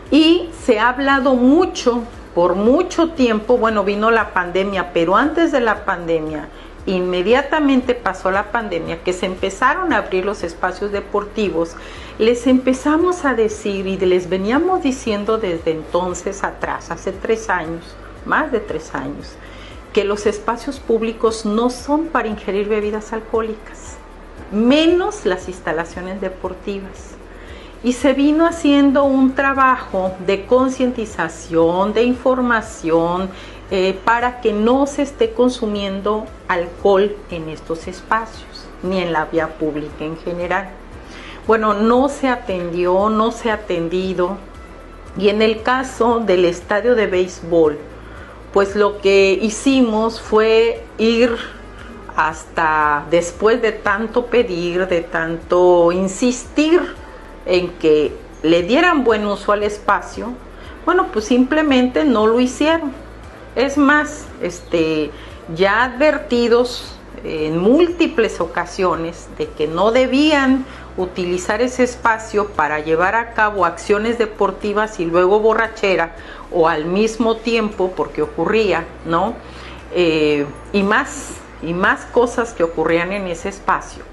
Y se ha hablado mucho, por mucho tiempo, bueno, vino la pandemia, pero antes de la pandemia, inmediatamente pasó la pandemia, que se empezaron a abrir los espacios deportivos, les empezamos a decir y les veníamos diciendo desde entonces atrás, hace tres años, más de tres años, que los espacios públicos no son para ingerir bebidas alcohólicas, menos las instalaciones deportivas y se vino haciendo un trabajo de concientización, de información, eh, para que no se esté consumiendo alcohol en estos espacios, ni en la vía pública en general. Bueno, no se atendió, no se ha atendido. Y en el caso del estadio de béisbol, pues lo que hicimos fue ir hasta después de tanto pedir, de tanto insistir, en que le dieran buen uso al espacio, bueno, pues simplemente no lo hicieron. Es más, este, ya advertidos en múltiples ocasiones de que no debían utilizar ese espacio para llevar a cabo acciones deportivas y luego borrachera o al mismo tiempo porque ocurría, ¿no? Eh, y más, y más cosas que ocurrían en ese espacio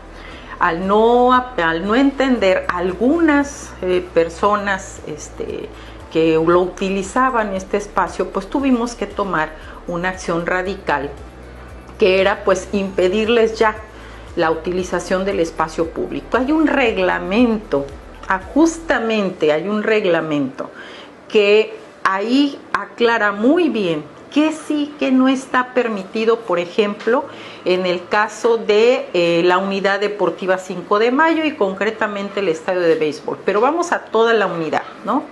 al no, al no entender algunas eh, personas este, que lo utilizaban este espacio, pues tuvimos que tomar una acción radical que era pues impedirles ya la utilización del espacio público. Hay un reglamento, ah, justamente hay un reglamento que ahí aclara muy bien que sí, que no está permitido, por ejemplo, en el caso de eh, la unidad deportiva 5 de mayo y concretamente el estadio de béisbol. Pero vamos a toda la unidad, ¿no?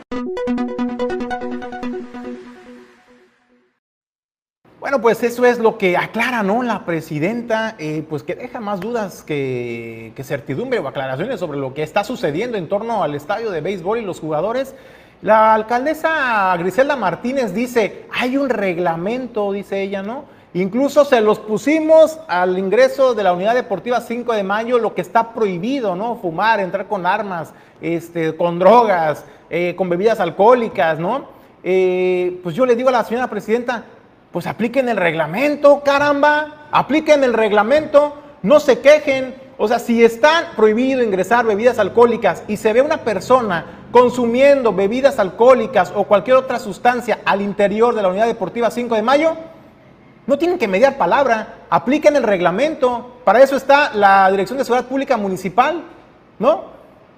Bueno, pues eso es lo que aclara, ¿no? La presidenta, eh, pues que deja más dudas que, certidumbre o aclaraciones sobre lo que está sucediendo en torno al estadio de béisbol y los jugadores. La alcaldesa Griselda Martínez dice, hay un reglamento, dice ella, ¿no? Incluso se los pusimos al ingreso de la unidad deportiva 5 de mayo, lo que está prohibido, ¿no? Fumar, entrar con armas, este, con drogas, eh, con bebidas alcohólicas, ¿no? eh, pues yo le digo a la señora presidenta, pues apliquen el reglamento, caramba, apliquen el reglamento, no se quejen. O sea, si está prohibido ingresar bebidas alcohólicas y se ve una persona consumiendo bebidas alcohólicas o cualquier otra sustancia al interior de la unidad deportiva 5 de mayo, no tienen que mediar palabra, apliquen el reglamento. Para eso está la Dirección de Seguridad Pública Municipal, ¿no?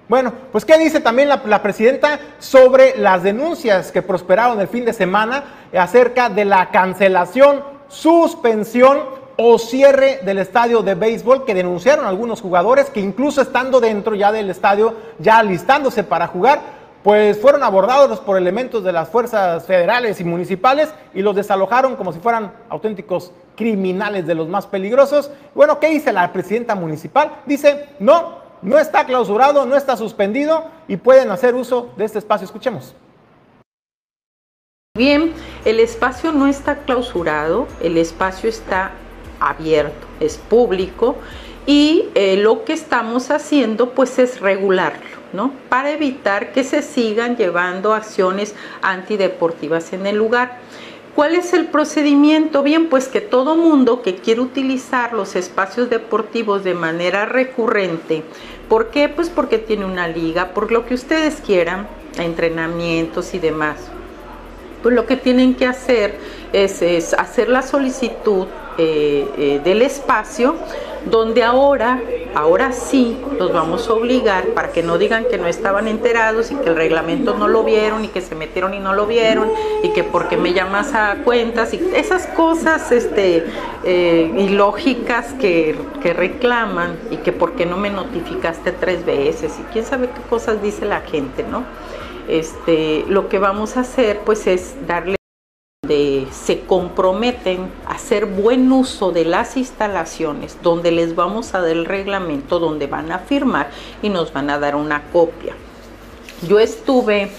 Bueno, pues ¿qué dice también la, presidenta sobre las denuncias que prosperaron el fin de semana acerca de la cancelación, suspensión o cierre del estadio de béisbol que denunciaron algunos jugadores que incluso estando dentro ya del estadio, ya alistándose para jugar, pues fueron abordados por elementos de las fuerzas federales y municipales y los desalojaron como si fueran auténticos criminales de los más peligrosos. Bueno, ¿qué dice la presidenta municipal? Dice, no, no está clausurado, no está suspendido y pueden hacer uso de este espacio. Escuchemos. Bien, el espacio no está clausurado, el espacio está abierto, es público y eh, lo que estamos haciendo pues es regularlo, ¿no? Para evitar que se sigan llevando acciones antideportivas en el lugar. ¿Cuál es el procedimiento? Bien, pues que todo mundo que quiere utilizar los espacios deportivos de manera recurrente, ¿por qué? Pues porque tiene una liga, por lo que ustedes quieran, entrenamientos y demás. Pues lo que tienen que hacer es, es hacer la solicitud eh, eh, del espacio donde ahora, ahora sí los vamos a obligar para que no digan que no estaban enterados y que el reglamento no lo vieron y que se metieron y no lo vieron y que porque me llamas a cuentas y esas cosas este, eh, ilógicas que, que reclaman y que porque no me notificaste tres veces y quién sabe qué cosas dice la gente, ¿no? Este, lo que vamos a hacer pues es darle donde se comprometen a hacer buen uso de las instalaciones, donde les vamos a dar el reglamento, donde van a firmar y nos van a dar una copia. Yo estuve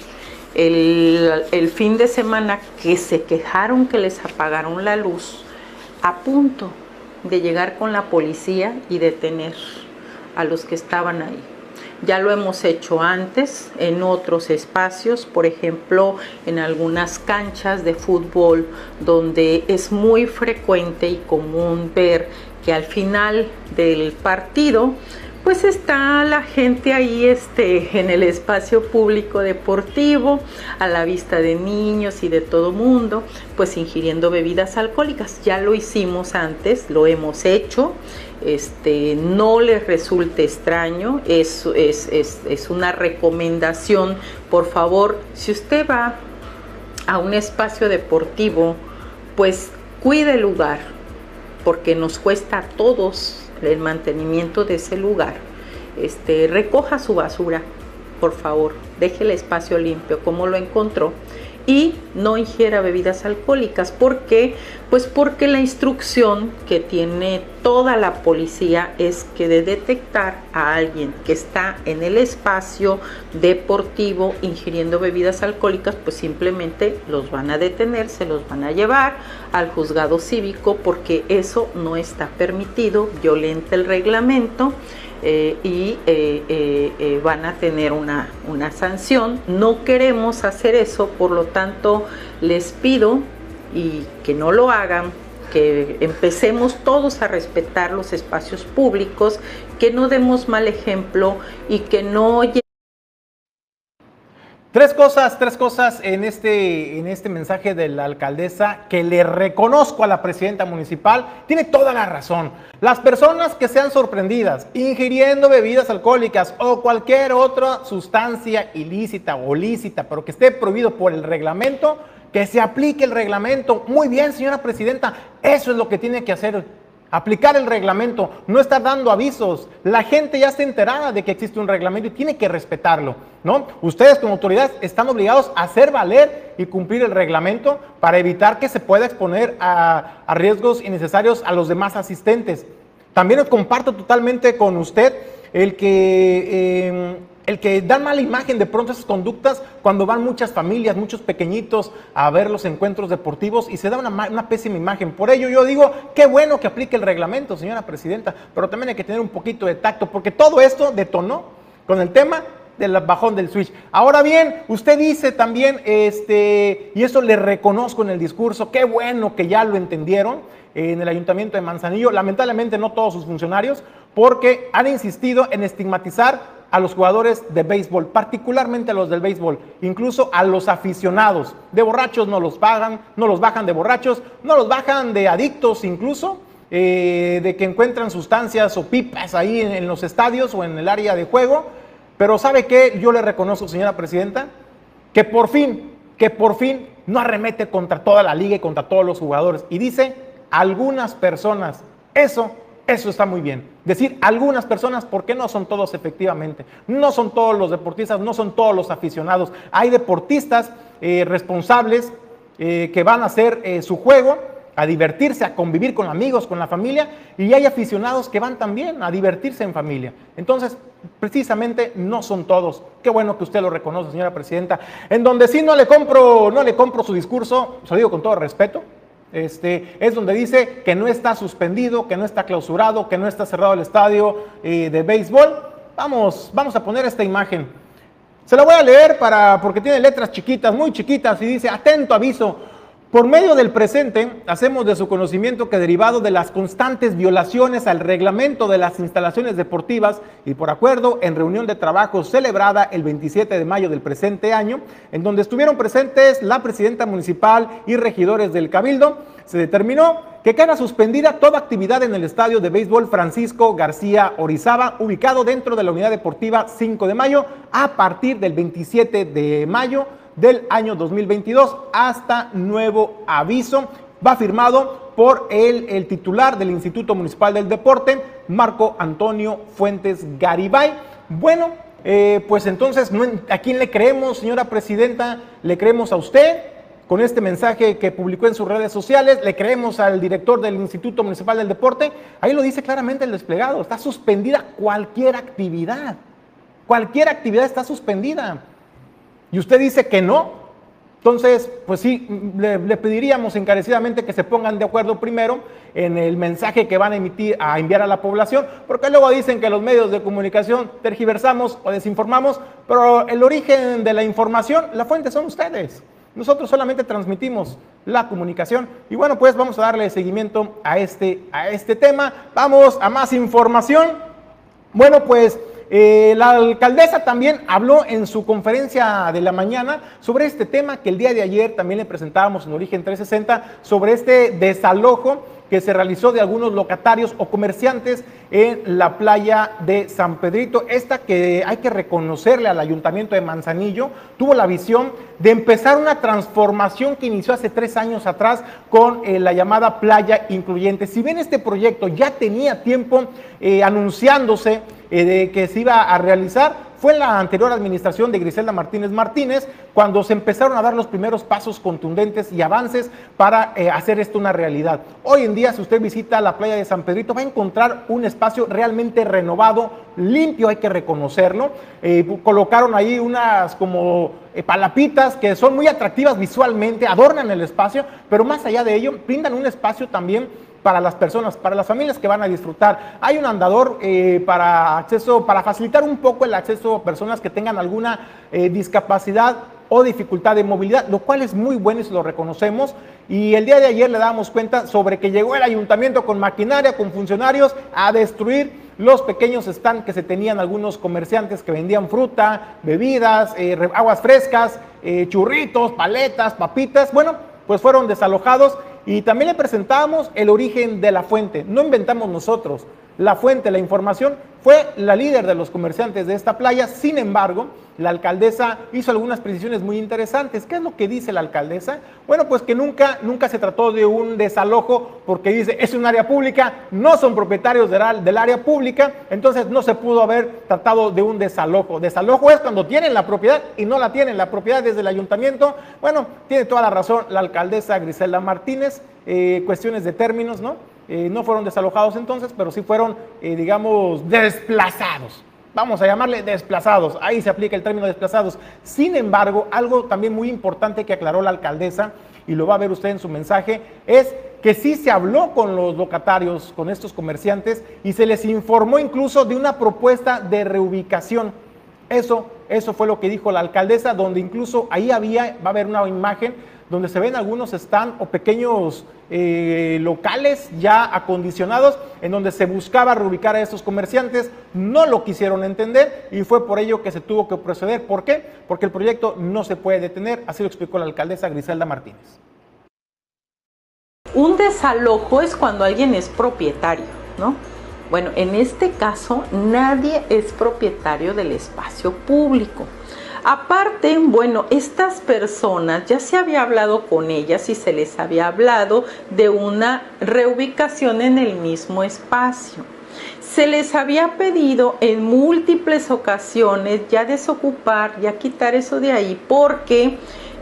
el, el fin de semana que se quejaron que les apagaron la luz, a punto de llegar con la policía y detener a los que estaban ahí. Ya lo hemos hecho antes en otros espacios, por ejemplo, en algunas canchas de fútbol donde es muy frecuente y común ver que al final del partido pues está la gente ahí este, en el espacio público deportivo, a la vista de niños y de todo mundo, pues ingiriendo bebidas alcohólicas. Ya lo hicimos antes, lo hemos hecho, este, no les resulte extraño, es, es, una recomendación. Por favor, si usted va a un espacio deportivo, pues cuide el lugar, porque nos cuesta a todos el mantenimiento de ese lugar. Este, recoja su basura, por favor, deje el espacio limpio como lo encontró y no ingiera bebidas alcohólicas. ¿Por qué? Pues porque la instrucción que tiene toda la policía es que de detectar a alguien que está en el espacio deportivo ingiriendo bebidas alcohólicas, pues simplemente los van a detener, se los van a llevar al juzgado cívico porque eso no está permitido, violenta el reglamento. Eh, y eh, eh, van a tener una, una sanción. No queremos hacer eso, por lo tanto les pido y que no lo hagan, que empecemos todos a respetar los espacios públicos, que no demos mal ejemplo y que no Tres cosas, tres cosas en este, en este mensaje de la alcaldesa que le reconozco a la presidenta municipal. Tiene toda la razón. Las personas que sean sorprendidas ingiriendo bebidas alcohólicas o cualquier otra sustancia ilícita o lícita, pero que esté prohibido por el reglamento, que se aplique el reglamento. Muy bien, señora presidenta, eso es lo que tiene que hacer aplicar el reglamento, no estar dando avisos. La gente ya está enterada de que existe un reglamento y tiene que respetarlo, ¿no? Ustedes como autoridades están obligados a hacer valer y cumplir el reglamento para evitar que se pueda exponer a, riesgos innecesarios a los demás asistentes. También comparto totalmente con usted el que... Eh, el que dan mala imagen de pronto esas conductas cuando van muchas familias, muchos pequeñitos a ver los encuentros deportivos y se da una, una, pésima imagen. Por ello yo digo, qué bueno que aplique el reglamento, señora presidenta, pero también hay que tener un poquito de tacto, porque todo esto detonó con el tema del bajón del switch. Ahora bien, usted dice también, este, y eso le reconozco en el discurso, qué bueno que ya lo entendieron en el ayuntamiento de Manzanillo, lamentablemente no todos sus funcionarios, porque han insistido en estigmatizar a los jugadores de béisbol, particularmente a los del béisbol, incluso a los aficionados. De borrachos no los pagan, no los bajan de borrachos, no los bajan de adictos incluso, eh, de que encuentran sustancias o pipas ahí en, en los estadios o en el área de juego. Pero ¿sabe qué? Yo le reconozco, señora presidenta, que por fin, que por fin no arremete contra toda la liga y contra todos los jugadores. Y dice algunas personas. Eso eso está muy bien. Decir algunas personas, porque no son todos efectivamente. No son todos los deportistas, no son todos los aficionados. Hay deportistas eh, responsables eh, que van a hacer eh, su juego, a divertirse, a convivir con amigos, con la familia, y hay aficionados que van también a divertirse en familia. Entonces, precisamente no son todos. Qué bueno que usted lo reconoce, señora presidenta. En donde sí no le compro, no le compro su discurso, se lo digo con todo respeto, este, es donde dice que no está suspendido, que no está clausurado, que no está cerrado el estadio eh, de béisbol. Vamos, vamos a poner esta imagen. Se la voy a leer para, porque tiene letras chiquitas, muy chiquitas, y dice, atento aviso, por medio del presente, hacemos de su conocimiento que derivado de las constantes violaciones al reglamento de las instalaciones deportivas y por acuerdo en reunión de trabajo celebrada el 27 de mayo del presente año, en donde estuvieron presentes la presidenta municipal y regidores del Cabildo, se determinó que queda suspendida toda actividad en el estadio de béisbol Francisco García Orizaba, ubicado dentro de la unidad deportiva 5 de mayo, a partir del 27 de mayo del año 2022 hasta nuevo aviso. Va firmado por el, titular del Instituto Municipal del Deporte, Marco Antonio Fuentes Garibay. Bueno, eh, pues entonces, ¿a quién le creemos, señora presidenta? ¿Le creemos a usted? Con este mensaje que publicó en sus redes sociales, le creemos al director del Instituto Municipal del Deporte. Ahí lo dice claramente el desplegado. Está suspendida cualquier actividad. Cualquier actividad está suspendida y usted dice que no, entonces, pues sí, le, pediríamos encarecidamente que se pongan de acuerdo primero en el mensaje que van a emitir, a enviar a la población, porque luego dicen que los medios de comunicación tergiversamos o desinformamos, pero el origen de la información, la fuente son ustedes. Nosotros solamente transmitimos la comunicación. Y bueno, pues vamos a darle seguimiento a este, a este tema. Vamos a más información. Bueno, pues eh, la alcaldesa también habló en su conferencia de la mañana sobre este tema que el día de ayer también le presentábamos en Origen 360, sobre este desalojo que se realizó de algunos locatarios o comerciantes en la playa de San Pedrito. Esta que hay que reconocerle al ayuntamiento de Manzanillo, tuvo la visión de empezar una transformación que inició hace tres años atrás con eh, la llamada playa incluyente. Si bien este proyecto ya tenía tiempo eh, anunciándose eh, de que se iba a realizar, fue en la anterior administración de Griselda Martínez Martínez cuando se empezaron a dar los primeros pasos contundentes y avances para eh, hacer esto una realidad. Hoy en día, si usted visita la playa de San Pedrito, va a encontrar un espacio realmente renovado, limpio, hay que reconocerlo. Eh, colocaron ahí unas como eh, palapitas que son muy atractivas visualmente, adornan el espacio, pero más allá de ello, brindan un espacio también para las personas, para las familias que van a disfrutar. Hay un andador eh, para acceso, para facilitar un poco el acceso a personas que tengan alguna eh, discapacidad o dificultad de movilidad, lo cual es muy bueno y se lo reconocemos. Y el día de ayer le damos cuenta sobre que llegó el ayuntamiento con maquinaria, con funcionarios, a destruir los pequeños stands que se tenían algunos comerciantes que vendían fruta, bebidas, eh, aguas frescas, churritos, paletas, papitas. Bueno, pues fueron desalojados y también le presentamos el origen de la fuente. No inventamos nosotros. La fuente, la información, fue la líder de los comerciantes de esta playa. Sin embargo, la alcaldesa hizo algunas precisiones muy interesantes. ¿Qué es lo que dice la alcaldesa? Bueno, pues que nunca, nunca se trató de un desalojo porque dice es un área pública, no son propietarios del, área pública, entonces no se pudo haber tratado de un desalojo. Desalojo es cuando tienen la propiedad y no la tienen la propiedad desde el ayuntamiento. Bueno, tiene toda la razón la alcaldesa Griselda Martínez, eh, cuestiones de términos, ¿no? Eh, no fueron desalojados entonces, pero sí fueron, eh, digamos, desplazados. Vamos a llamarle desplazados. Ahí se aplica el término desplazados. Sin embargo, algo también muy importante que aclaró la alcaldesa, y lo va a ver usted en su mensaje, es que sí se habló con los locatarios, con estos comerciantes, y se les informó incluso de una propuesta de reubicación. Eso Eso fue lo que dijo la alcaldesa, donde incluso ahí había, va a haber una imagen donde se ven algunos stand o pequeños eh, locales ya acondicionados en donde se buscaba reubicar a estos comerciantes. No lo quisieron entender y fue por ello que se tuvo que proceder. ¿Por qué? Porque el proyecto no se puede detener, así lo explicó la alcaldesa Griselda Martínez. Un desalojo es cuando alguien es propietario, ¿no? Bueno, en este caso nadie es propietario del espacio público. Aparte, bueno, estas personas ya se había hablado con ellas y se les había hablado de una reubicación en el mismo espacio. Se les había pedido en múltiples ocasiones ya desocupar, ya quitar eso de ahí porque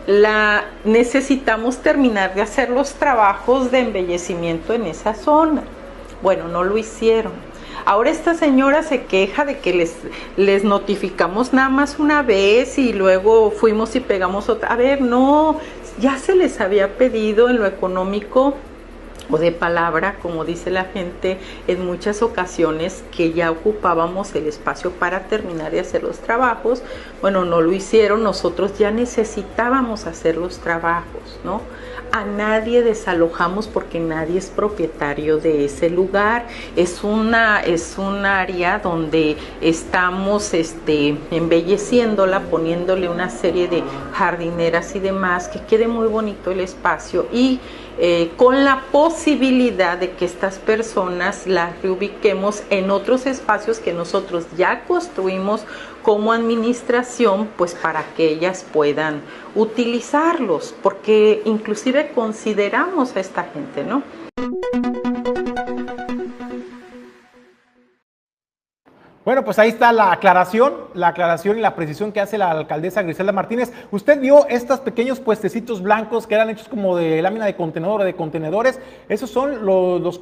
la necesitamos terminar de hacer los trabajos de embellecimiento en esa zona. Bueno, no lo hicieron. Ahora esta señora se queja de que les, les notificamos nada más una vez y luego fuimos y pegamos otra. A ver, no, ya se les había pedido en lo económico o de palabra, como dice la gente, en muchas ocasiones que ya ocupábamos el espacio para terminar de hacer los trabajos. Bueno, no lo hicieron, nosotros ya necesitábamos hacer los trabajos, ¿no? A nadie desalojamos porque nadie es propietario de ese lugar. Es una es un área donde estamos este embelleciéndola, poniéndole una serie de jardineras y demás que quede muy bonito el espacio y eh, con la posibilidad de que estas personas las reubiquemos en otros espacios que nosotros ya construimos como administración, pues para que ellas puedan utilizarlos, porque inclusive consideramos a esta gente, ¿no? Bueno, pues ahí está la aclaración, la aclaración y la precisión que hace la alcaldesa Griselda Martínez. Usted vio estos pequeños puestecitos blancos que eran hechos como de lámina de contenedor o de contenedores. Esos son los,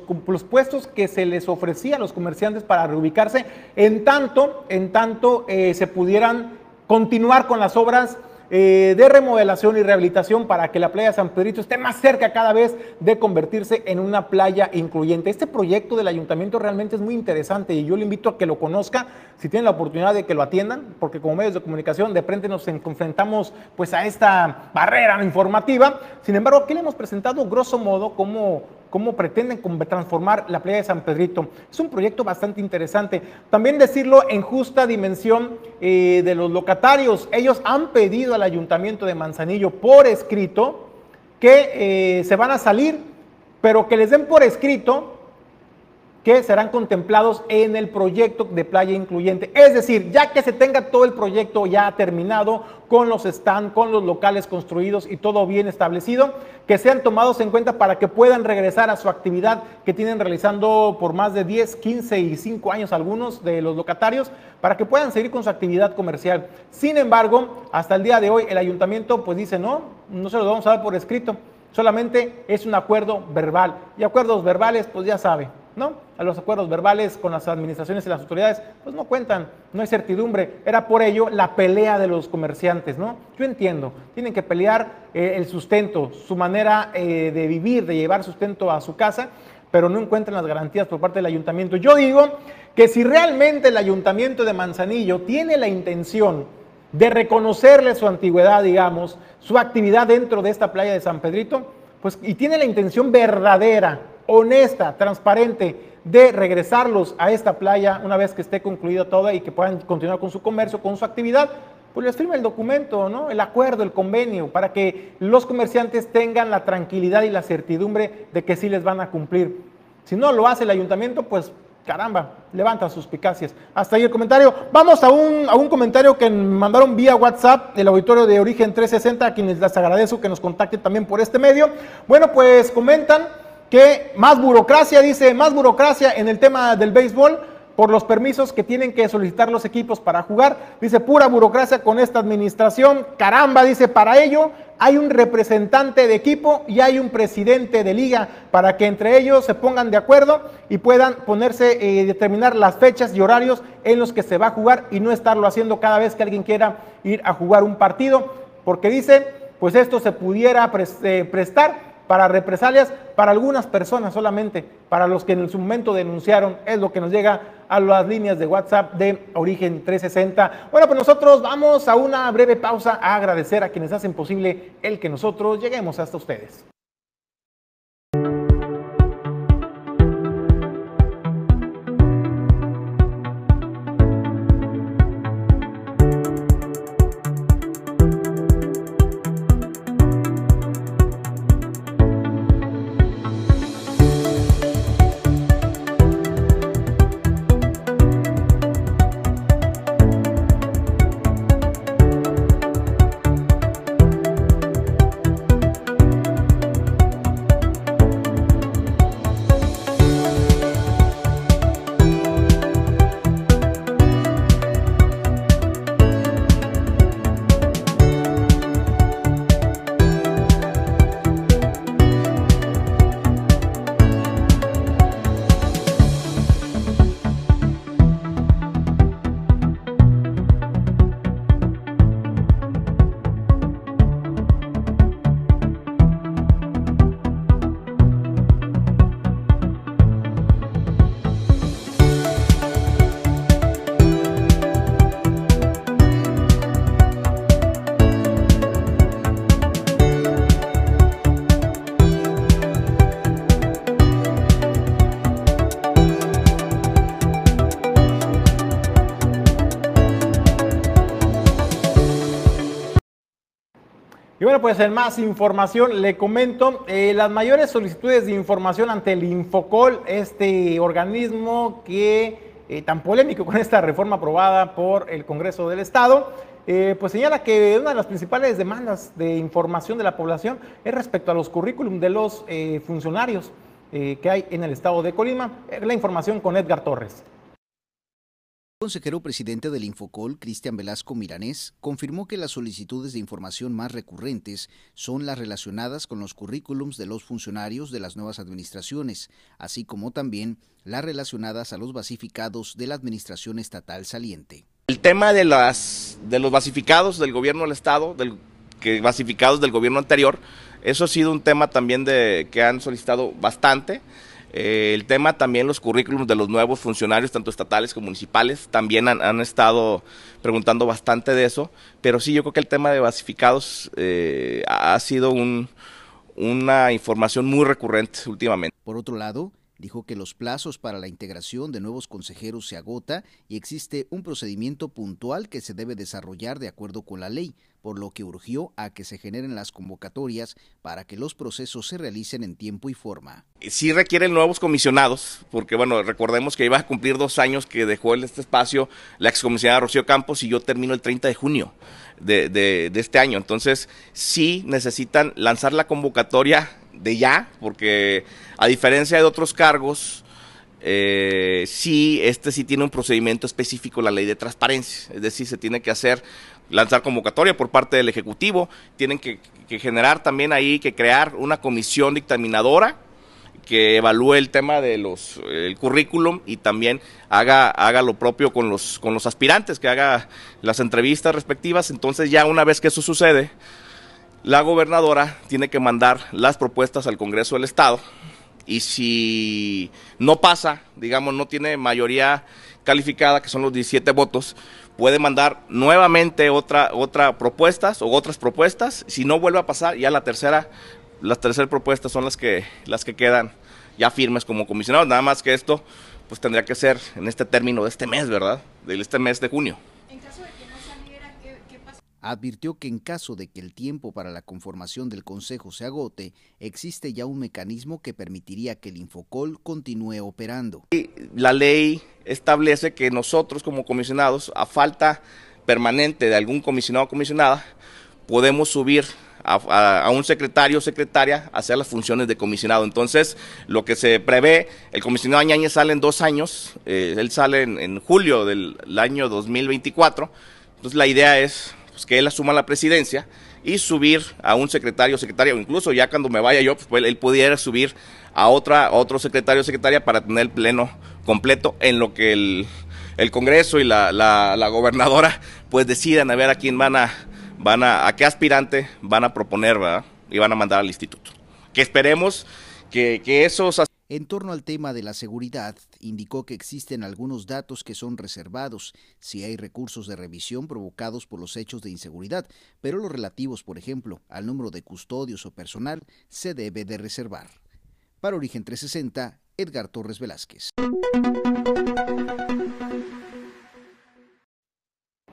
puestos que se les ofrecía a los comerciantes para reubicarse en tanto, en tanto eh, se pudieran continuar con las obras eh, de remodelación y rehabilitación para que la playa de San Pedrito esté más cerca cada vez de convertirse en una playa incluyente. Este proyecto del ayuntamiento realmente es muy interesante y yo le invito a que lo conozca si tienen la oportunidad de que lo atiendan, porque como medios de comunicación de frente nos enfrentamos pues a esta barrera informativa. Sin embargo, aquí le hemos presentado grosso modo cómo cómo pretenden transformar la playa de San Pedrito. Es un proyecto bastante interesante. También decirlo en justa dimensión eh, de los locatarios. Ellos han pedido al ayuntamiento de Manzanillo por escrito que eh, se van a salir, pero que les den por escrito que serán contemplados en el proyecto de playa incluyente. Es decir, ya que se tenga todo el proyecto ya terminado, con los stands, con los locales construidos y todo bien establecido, que sean tomados en cuenta para que puedan regresar a su actividad que tienen realizando por más de 10, 15 y 5 años algunos de los locatarios, para que puedan seguir con su actividad comercial. Sin embargo, hasta el día de hoy el ayuntamiento pues dice, no, no se lo vamos a dar por escrito, solamente es un acuerdo verbal. Y acuerdos verbales, pues ya sabe, ¿no? A los acuerdos verbales con las administraciones y las autoridades, pues no cuentan, no hay certidumbre. Era por ello la pelea de los comerciantes, ¿no? Yo entiendo, tienen que pelear eh, el sustento, su manera eh, de vivir, de llevar sustento a su casa, pero no encuentran las garantías por parte del ayuntamiento. Yo digo que si realmente el ayuntamiento de Manzanillo tiene la intención de reconocerle su antigüedad, digamos, su actividad dentro de esta playa de San Pedrito, pues y tiene la intención verdadera honesta, transparente de regresarlos a esta playa una vez que esté concluida toda y que puedan continuar con su comercio, con su actividad, pues les firme el documento, ¿no? El acuerdo, el convenio, para que los comerciantes tengan la tranquilidad y la certidumbre de que sí les van a cumplir. Si no lo hace el ayuntamiento, pues caramba, levanta sus picacias. Hasta ahí el comentario. Vamos a un, a un comentario que mandaron vía WhatsApp el auditorio de Origen 360, a quienes les agradezco que nos contacten también por este medio. Bueno, pues comentan que más burocracia, dice, más burocracia en el tema del béisbol por los permisos que tienen que solicitar los equipos para jugar. Dice, pura burocracia con esta administración. Caramba, dice, para ello hay un representante de equipo y hay un presidente de liga para que entre ellos se pongan de acuerdo y puedan ponerse y eh, determinar las fechas y horarios en los que se va a jugar y no estarlo haciendo cada vez que alguien quiera ir a jugar un partido. Porque dice, pues esto se pudiera eh, prestar para represalias para algunas personas solamente, para los que en su momento denunciaron, es lo que nos llega a las líneas de WhatsApp de Origen 360. Bueno, pues nosotros vamos a una breve pausa a agradecer a quienes hacen posible el que nosotros lleguemos hasta ustedes. Pues en más información le comento, eh, las mayores solicitudes de información ante el Infocol, este organismo que eh, tan polémico con esta reforma aprobada por el Congreso del Estado, eh, pues señala que una de las principales demandas de información de la población es respecto a los currículum de los funcionarios que hay en el Estado de Colima. La información con Edgar Torres. Consejero presidente del Infocol, Cristian Velasco Miranés, confirmó que las solicitudes de información más recurrentes son las relacionadas con los currículums de los funcionarios de las nuevas administraciones, así como también las relacionadas a los basificados de la administración estatal saliente. El tema de, las, de los basificados del gobierno del Estado, del, que basificados del gobierno anterior, eso ha sido un tema también de, que han solicitado bastante. Eh, el tema también los currículums de los nuevos funcionarios, tanto estatales como municipales, también han, estado preguntando bastante de eso, pero sí, yo creo que el tema de basificados eh, ha sido una información muy recurrente últimamente. Por otro lado, dijo que los plazos para la integración de nuevos consejeros se agota y existe un procedimiento puntual que se debe desarrollar de acuerdo con la ley, por lo que urgió a que se generen las convocatorias para que los procesos se realicen en tiempo y forma. Sí requieren nuevos comisionados, porque bueno, recordemos que iba a cumplir dos años que dejó este espacio la excomisionada Rocío Campos y yo termino el 30 de junio de, de este año. Entonces sí necesitan lanzar la convocatoria de ya, porque a diferencia de otros cargos, eh, sí, este sí tiene un procedimiento específico, la ley de transparencia, es decir, se tiene que hacer, lanzar convocatoria por parte del Ejecutivo, tienen que, generar también ahí, que crear una comisión dictaminadora que evalúe el tema de los el currículum y también haga haga lo propio con los con los aspirantes, que haga las entrevistas respectivas, entonces ya una vez que eso sucede, la gobernadora tiene que mandar las propuestas al Congreso del Estado. Y si no pasa, digamos, no tiene mayoría calificada, que son los 17 votos, puede mandar nuevamente otra, otra propuestas o otras propuestas. Si no vuelve a pasar, ya la tercera, las terceras propuestas son las que, las que quedan ya firmes como comisionados. Nada más que esto, pues tendría que ser en este término de este mes, ¿verdad? De este mes de junio advirtió que en caso de que el tiempo para la conformación del Consejo se agote, existe ya un mecanismo que permitiría que el Infocol continúe operando. La ley establece que nosotros como comisionados, a falta permanente de algún comisionado o comisionada, podemos subir a, un secretario o secretaria a hacer las funciones de comisionado. Entonces, lo que se prevé, el comisionado Añañez sale en dos años, eh, él sale en, en julio del año 2024, entonces la idea es pues, que él asuma la presidencia y subir a un secretario o secretaria, o incluso ya cuando me vaya yo, pues él pudiera subir a otra otro secretario o secretaria para tener el pleno completo en lo que el, Congreso y la, la, gobernadora pues decidan a ver a quién van a, van a, a qué aspirante van a proponer. Y van a mandar al instituto. que esperemos que, que esos en torno al tema de la seguridad, indicó que existen algunos datos que son reservados si hay recursos de revisión provocados por los hechos de inseguridad, pero los relativos, por ejemplo, al número de custodios o personal, se debe de reservar. Para Origen 360, Edgar Torres Velázquez.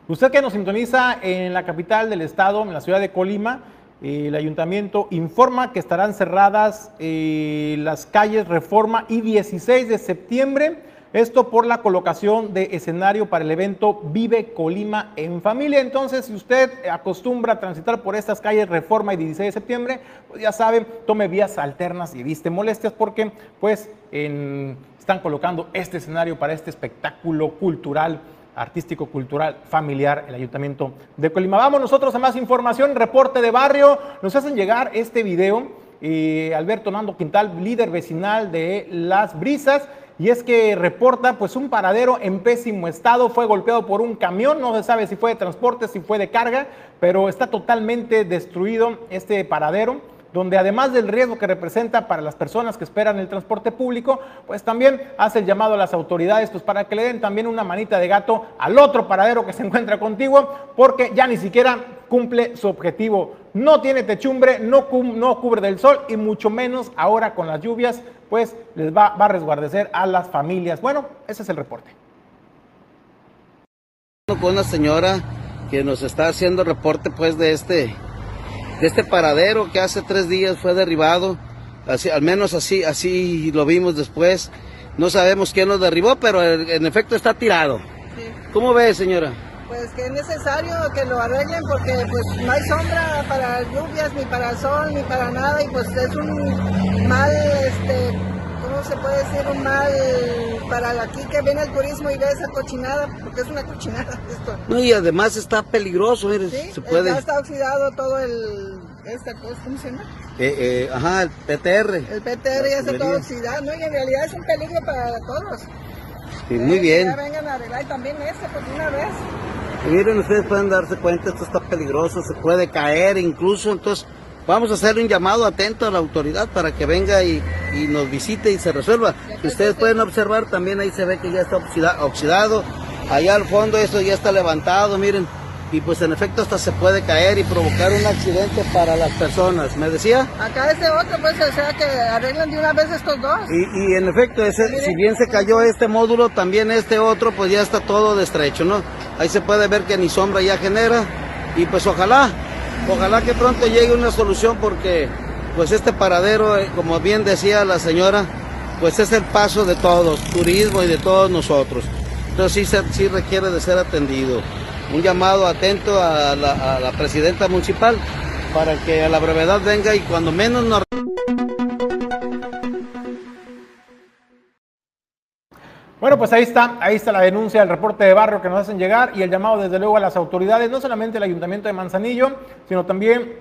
Usted que nos sintoniza en la capital del estado, en la ciudad de Colima, el ayuntamiento informa que estarán cerradas eh, las calles Reforma y 16 de septiembre. Esto por la colocación de escenario para el evento Vive Colima en Familia. Entonces, si usted acostumbra a transitar por estas calles Reforma y 16 de septiembre, pues ya saben, tome vías alternas y viste molestias porque pues están colocando este escenario para este espectáculo cultural artístico, cultural, familiar, el Ayuntamiento de Colima. Vamos nosotros a más información, reporte de barrio. Nos hacen llegar este video. Eh, Alberto Nando Quintal, líder vecinal de Las Brisas, y es que reporta pues un paradero en pésimo estado, fue golpeado por un camión, no se sabe si fue de transporte, si fue de carga, pero está totalmente destruido este paradero donde además del riesgo que representa para las personas que esperan el transporte público, pues también hace el llamado a las autoridades pues para que le den también una manita de gato al otro paradero que se (laughs) encuentra contigo, porque ya ni siquiera cumple su objetivo. No tiene techumbre, no, no cubre del sol y mucho menos ahora con las lluvias, pues les va, va a resguardecer a las familias. Bueno, ese es el reporte. Con una señora que nos está haciendo reporte pues de este de este paradero que hace tres días fue derribado. Así, al menos así, así lo vimos después. No sabemos quién lo derribó, pero en efecto está tirado. ¿Cómo ve, señora? Pues que es necesario que lo arreglen porque pues no hay sombra para lluvias, ni para sol, ni para nada y pues es un mal este, se puede decir un mal para aquí que viene el turismo y ve esa cochinada, porque es una (laughs) cochinada esto. No, y además está peligroso, mire, se puede... Ya está oxidado todo el, esta cosa, ¿cómo se llama? Eh, eh, ajá, el PTR. El PTR ya está todo oxidado, ¿no? Y en realidad es un peligro para todos. Sí, muy bien. Ya vengan a arreglar también este, por pues, una vez. miren, ustedes pueden darse cuenta, esto está peligroso, se puede caer incluso, entonces Vamos a hacerle un llamado atento a la autoridad para que venga y, nos visite y se resuelva. Ustedes pueden observar, también ahí se ve que ya está oxidado. Allá al fondo eso ya está levantado, miren. Y pues en efecto hasta se puede caer y provocar un accidente para las personas. ¿Me decía? Acá este otro, pues o sea que arreglan de una vez estos dos. Y, en efecto, ese, si bien se cayó este módulo, también este otro, pues ya está todo destrecho, ¿no? Ahí se puede ver que ni sombra ya genera. Y pues ojalá Ojalá que pronto llegue una solución porque pues este paradero, eh, como bien decía la señora, pues es el paso de todos, turismo y de todos nosotros. Entonces sí, sí requiere de ser atendido. Un llamado atento a la, a la presidenta municipal para que a la brevedad venga y cuando menos nos... Bueno, pues ahí está, ahí está la denuncia, el reporte de barrio que nos hacen llegar y el llamado desde luego a las autoridades, no solamente el Ayuntamiento de Manzanillo, sino también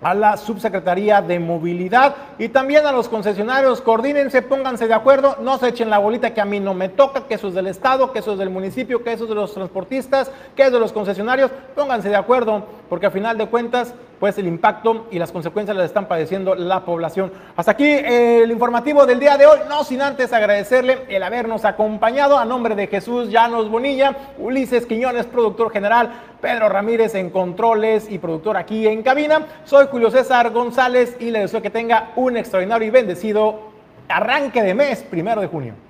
a la Subsecretaría de Movilidad y también a los concesionarios. Coordínense, pónganse de acuerdo, no se echen la bolita que a mí no me toca, que eso es del Estado, que eso es del municipio, que eso es de los transportistas, que es de los concesionarios. Pónganse de acuerdo, porque a final de cuentas, pues el impacto y las consecuencias las están padeciendo la población. Hasta aquí el informativo del día de hoy, no sin antes agradecerle el habernos acompañado a nombre de Jesús Llanos Bonilla, Ulises Quiñones, productor general, Pedro Ramírez en controles y productor aquí en cabina. Soy Julio César González y le deseo que tenga un extraordinario y bendecido arranque de mes, primero de junio.